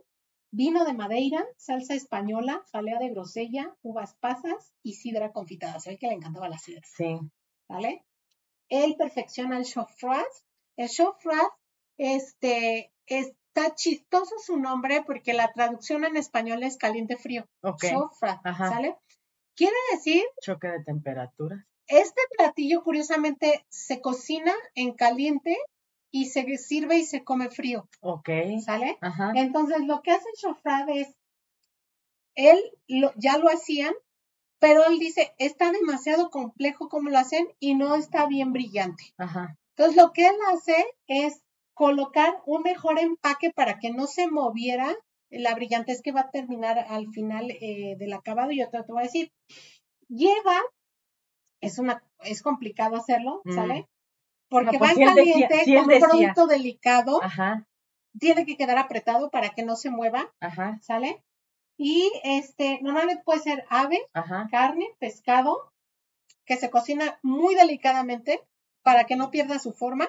vino de Madeira, salsa española, jalea de grosella, uvas pasas y sidra confitada. Se ve que le encantaba la sidra. Sí. ¿Vale? Él perfecciona el chaufroid. El chaufroid, este, está chistoso su nombre porque la traducción en español es caliente frío. Ok. ¿sale? Quiere decir... Choque de temperaturas. Este platillo, curiosamente, se cocina en caliente y se sirve y se come frío. Ok. ¿Sale? Ajá. Entonces, lo que hace el shofrad es, él ya lo hacían, pero él dice, está demasiado complejo como lo hacen y no está bien brillante. Ajá. Entonces, lo que él hace es colocar un mejor empaque para que no se moviera la brillantez que va a terminar al final eh, del acabado. Y yo te, voy a decir, lleva, es una, es complicado hacerlo, mm. ¿sale? Porque va pues caliente con un producto delicado. Tiene que quedar apretado para que no se mueva. ¿Sale? Y este, normalmente puede ser ave, carne, pescado, que se cocina muy delicadamente para que no pierda su forma.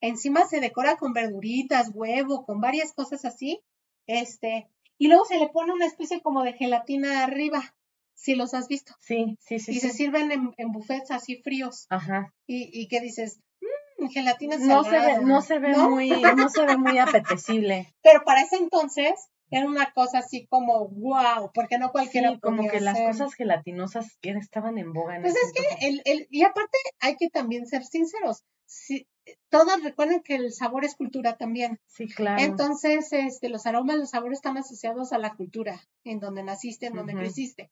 Encima se decora con verduritas, huevo, con varias cosas así. Este, y luego se le pone una especie como de gelatina arriba si los has visto. Sí, sí, sí. Y se sirven en, en, buffets así fríos. Ajá. Y, y que dices, mmm, gelatina no se ve, no se ve muy, no se ve muy apetecible. Pero para ese entonces era una cosa así como wow, porque no cualquiera sí, como que las cosas gelatinosas estaban en boga. En pues es que el, el, y aparte hay que también ser sinceros. Si, todos recuerden que el sabor es cultura también. Sí, claro. Entonces, este, los aromas, los sabores están asociados a la cultura, en donde naciste, en donde creciste.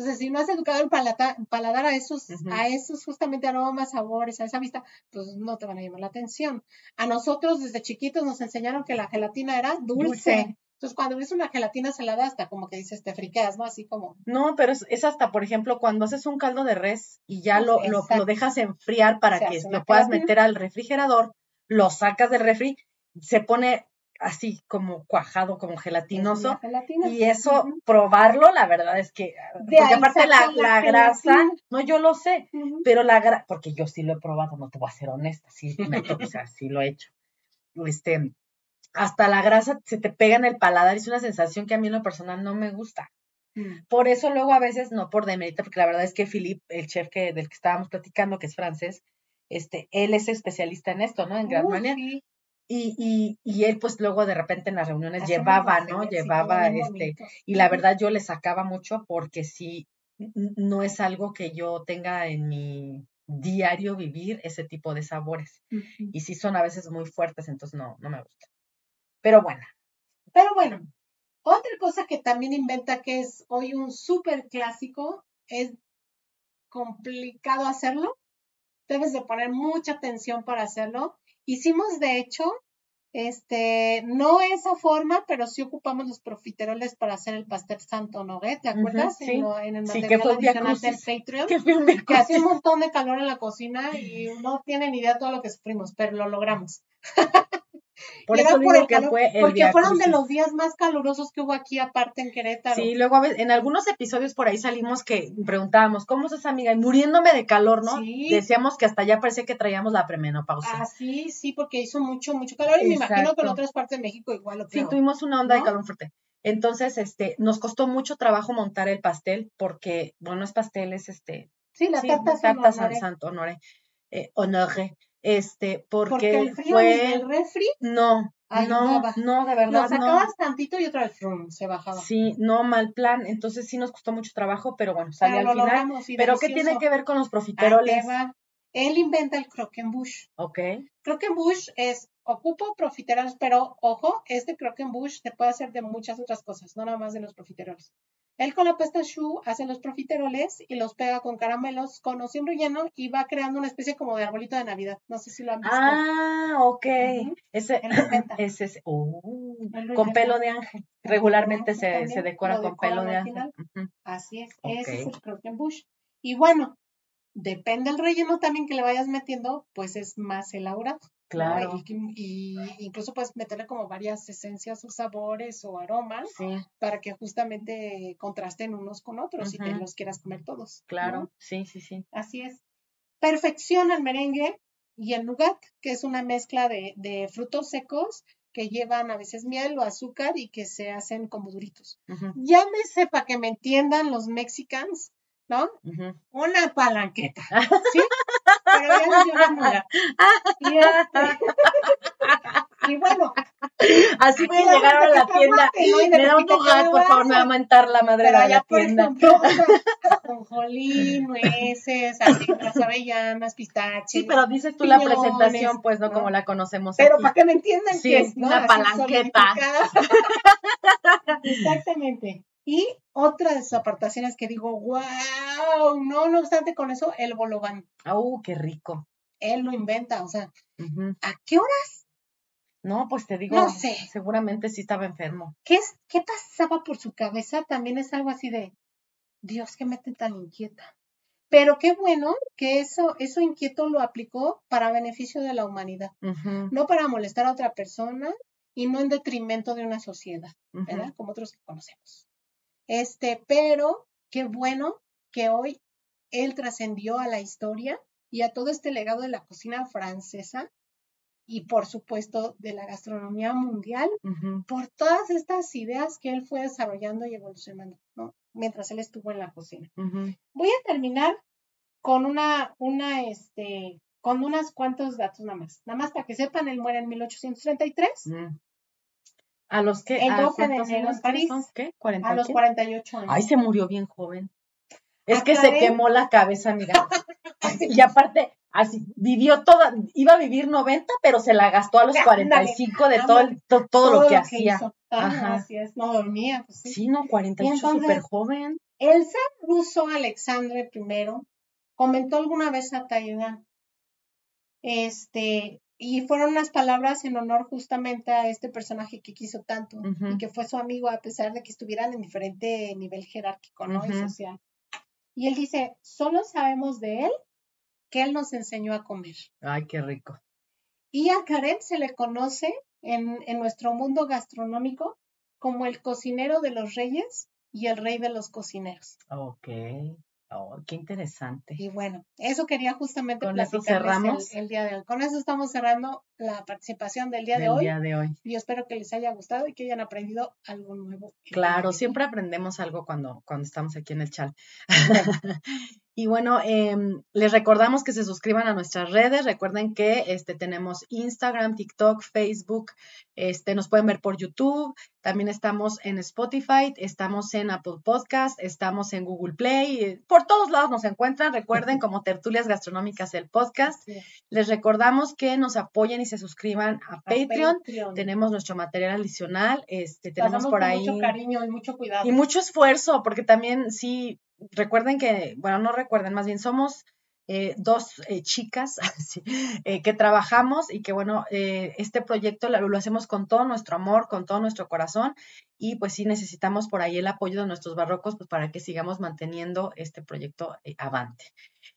Entonces, si no has educado el paladar, a esos, a esos justamente aromas, sabores, a esa vista, pues no te van a llamar la atención. A nosotros desde chiquitos nos enseñaron que la gelatina era dulce. Entonces, cuando ves una gelatina salada, hasta como que dices, te friqueas, ¿no? Así como. No, pero es, hasta, por ejemplo, cuando haces un caldo de res y ya lo, lo, dejas enfriar para que lo puedas meter al refrigerador, lo sacas del refri, se pone así como cuajado, como gelatinoso. Y eso, probarlo, la verdad es que, porque aparte la, la, grasa, no, yo lo sé, pero la grasa, porque yo sí lo he probado, no te voy a ser honesta, sí, me, o sea, sí lo he hecho. Este, hasta la grasa se te pega en el paladar, es una sensación que a mí en lo personal no me gusta. Mm. Por eso luego a veces, no por demerita, porque la verdad es que Philippe, el chef que, del que estábamos platicando, que es francés, este, él es especialista en esto, ¿no? En Gran uh, y, y, y, él pues luego de repente en las reuniones llevaba, ¿no? Llevaba este, y la verdad yo le sacaba mucho porque sí, no es algo que yo tenga en mi diario vivir ese tipo de sabores. Y sí son a veces muy fuertes, entonces no, no me gusta. Pero bueno. Pero bueno, otra cosa que también inventa que es hoy un súper clásico, es complicado hacerlo. Debes de poner mucha atención para hacerlo Hicimos, de hecho, este, no esa forma, pero sí ocupamos los profiteroles para hacer el pastel santo noguet, ¿te acuerdas? sí. En, el material que fue adicional del Patreon, que, que hacía un montón de calor en la cocina y no tienen idea todo lo que sufrimos, pero lo logramos. Por eso digo que fue el Porque fueron de los días más calurosos que hubo aquí, aparte en Querétaro. Sí, luego a veces, en algunos episodios por ahí salimos que preguntábamos, ¿cómo es esa amiga? Y muriéndome de calor, ¿no? Sí. Decíamos que hasta ya parecía que traíamos la premenopausia. Ah, sí, sí, porque hizo mucho, mucho calor y me imagino que en otras partes de México igual lo Sí, tuvimos una onda de calor fuerte. Entonces, este, nos costó mucho trabajo montar el pastel porque, bueno, es pastel, es este... Sí, la tarta, tarta San Santo Honore. Eh, honore este, porque, el fue el refri no, no, no, de verdad. Lo sacabas tantito y otra vez se bajaba. Sí, no, mal plan. Entonces sí nos costó mucho trabajo, pero bueno, salió al final. Pero ¿qué tiene que ver con los profiteroles? Él inventa el croquembouche. Ok. Croquembouche es, ocupo profiteroles, pero ojo, este croquembouche se puede hacer de muchas otras cosas, no nada más de los profiteroles. Él con la pasta choux hace los profiteroles y los pega con caramelos con o sin relleno y va creando una especie como de arbolito de Navidad. No sé si lo han visto. Ah, ok. Ese, ese es, uh, con pelo de ángel. Regularmente se, se, decora con pelo de ángel. Así es, ese es el croquembouche. Y bueno, depende del relleno también que le vayas metiendo, pues es más elaborado. Claro. Y, incluso puedes meterle como varias esencias o sabores o aromas para que justamente contrasten unos con otros y que los quieras comer todos. Claro, sí, sí, sí. Así es. Perfecciona el merengue y el nougat, que es una mezcla de, de frutos secos que llevan a veces miel o azúcar y que se hacen como duritos. Ya me sepa que me entiendan los mexicanos, ¿no? Una palanqueta, ¿sí? Pero ya Y, este, y bueno. Así que llegaron a la tienda. me da un lugar, por favor, me va a mentar la madre de la tienda. ajonjolí, nueces, avellanas, pistaches. Sí, pero dices tú la presentación, pues no, como la conocemos. Pero para que me entiendan sí, es una palanqueta. Exactamente. Y otra de sus apartaciones que digo, wow, no, no obstante con eso, el bolobán. ¡Uh, qué rico! Él lo inventa, o sea, ¿a qué horas? No, pues te digo, no sé. seguramente sí estaba enfermo. ¿Qué, es, ¿Qué pasaba por su cabeza? También es algo así de, Dios, qué mete tan inquieta. Pero qué bueno que eso, eso inquieto lo aplicó para beneficio de la humanidad, no para molestar a otra persona y no en detrimento de una sociedad, ¿verdad? Como otros que conocemos. Este, pero qué bueno que hoy él trascendió a la historia y a todo este legado de la cocina francesa y por supuesto de la gastronomía mundial por todas estas ideas que él fue desarrollando y evolucionando, ¿no? Mientras él estuvo en la cocina. Voy a terminar con una, una, este, con unas cuantos datos nada más. Nada más para que sepan, él muere en 1833. Mm. ¿A los que? El 12 de enero en París. ¿Qué? a los 48 años. Ay, se murió bien joven. Es que se quemó la cabeza, mira. y aparte, así, vivió toda, iba a vivir 90, pero se la gastó a los 45 de todo, todo, todo, lo que, hacía. Ajá. Así es, no dormía. Pues, sí. sí, no, 48, súper joven. El zar ruso Alexandre I comentó alguna vez a Taiwán, este, y fueron unas palabras en honor justamente a este personaje que quiso tanto y que fue su amigo a pesar de que estuvieran en diferente nivel jerárquico ¿no? y social. Y él dice, solo sabemos de él que él nos enseñó a comer. Ay, qué rico. Y a Karen se le conoce en, en nuestro mundo gastronómico como el cocinero de los reyes y el rey de los cocineros. Ok. Oh, qué interesante. Y bueno, eso quería justamente Con eso cerramos. El, día de hoy. Con eso estamos cerrando la participación del día de hoy. día de hoy. Y espero que les haya gustado y que hayan aprendido algo nuevo. Claro, siempre aprendemos algo cuando, cuando estamos aquí en el chat. Y bueno, em, les recordamos que se suscriban a nuestras redes. Recuerden que este, tenemos Instagram, TikTok, Facebook. Este, nos pueden ver por YouTube. También estamos en Spotify, estamos en Apple Podcast, estamos en Google Play. Por todos lados nos encuentran. Recuerden como Tertulias Gastronómicas el podcast. Les recordamos que nos apoyen y se suscriban a, Patreon. Tenemos nuestro material adicional. Este, tenemos por ahí. Mucho cariño y mucho cuidado. Y mucho esfuerzo, porque también sí recuerden que, bueno, no recuerden, más bien somos eh, dos eh, chicas eh, que trabajamos y que, bueno, este proyecto lo, hacemos con todo nuestro amor, con todo nuestro corazón y pues sí necesitamos por ahí el apoyo de nuestros barrocos pues para que sigamos manteniendo este proyecto avante.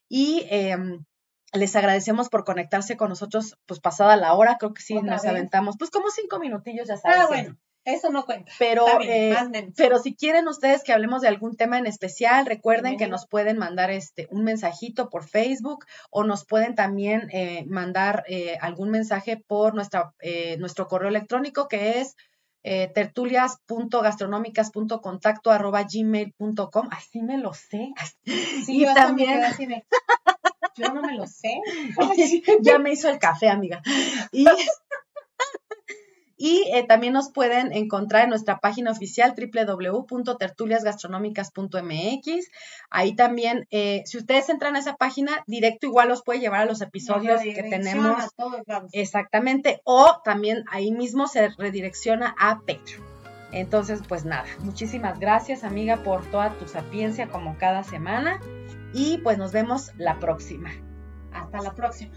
Y em, les agradecemos por conectarse con nosotros, pues pasada la hora, creo que sí nos aventamos, pues como cinco minutillos, ya sabes. Ah, bueno. Eso no cuenta. Pero, eh, pero si quieren ustedes que hablemos de algún tema en especial, recuerden que nos pueden mandar este un mensajito por Facebook o nos pueden también eh, mandar eh, algún mensaje por nuestra, nuestro correo electrónico que es eh, tertulias.gastronómicas.contacto arroba gmail.com. Así me lo sé. Sí, y también. yo no me lo sé. ya me hizo el café, amiga. Y y eh, también nos pueden encontrar en nuestra página oficial www.tertuliasgastronómicas.mx. Ahí también, eh, si ustedes entran a esa página, directo igual los puede llevar a los episodios que tenemos. Exactamente. O también ahí mismo se redirecciona a Patreon. Entonces, pues nada, muchísimas gracias amiga por toda tu sapiencia como cada semana y pues nos vemos la próxima. Hasta la próxima.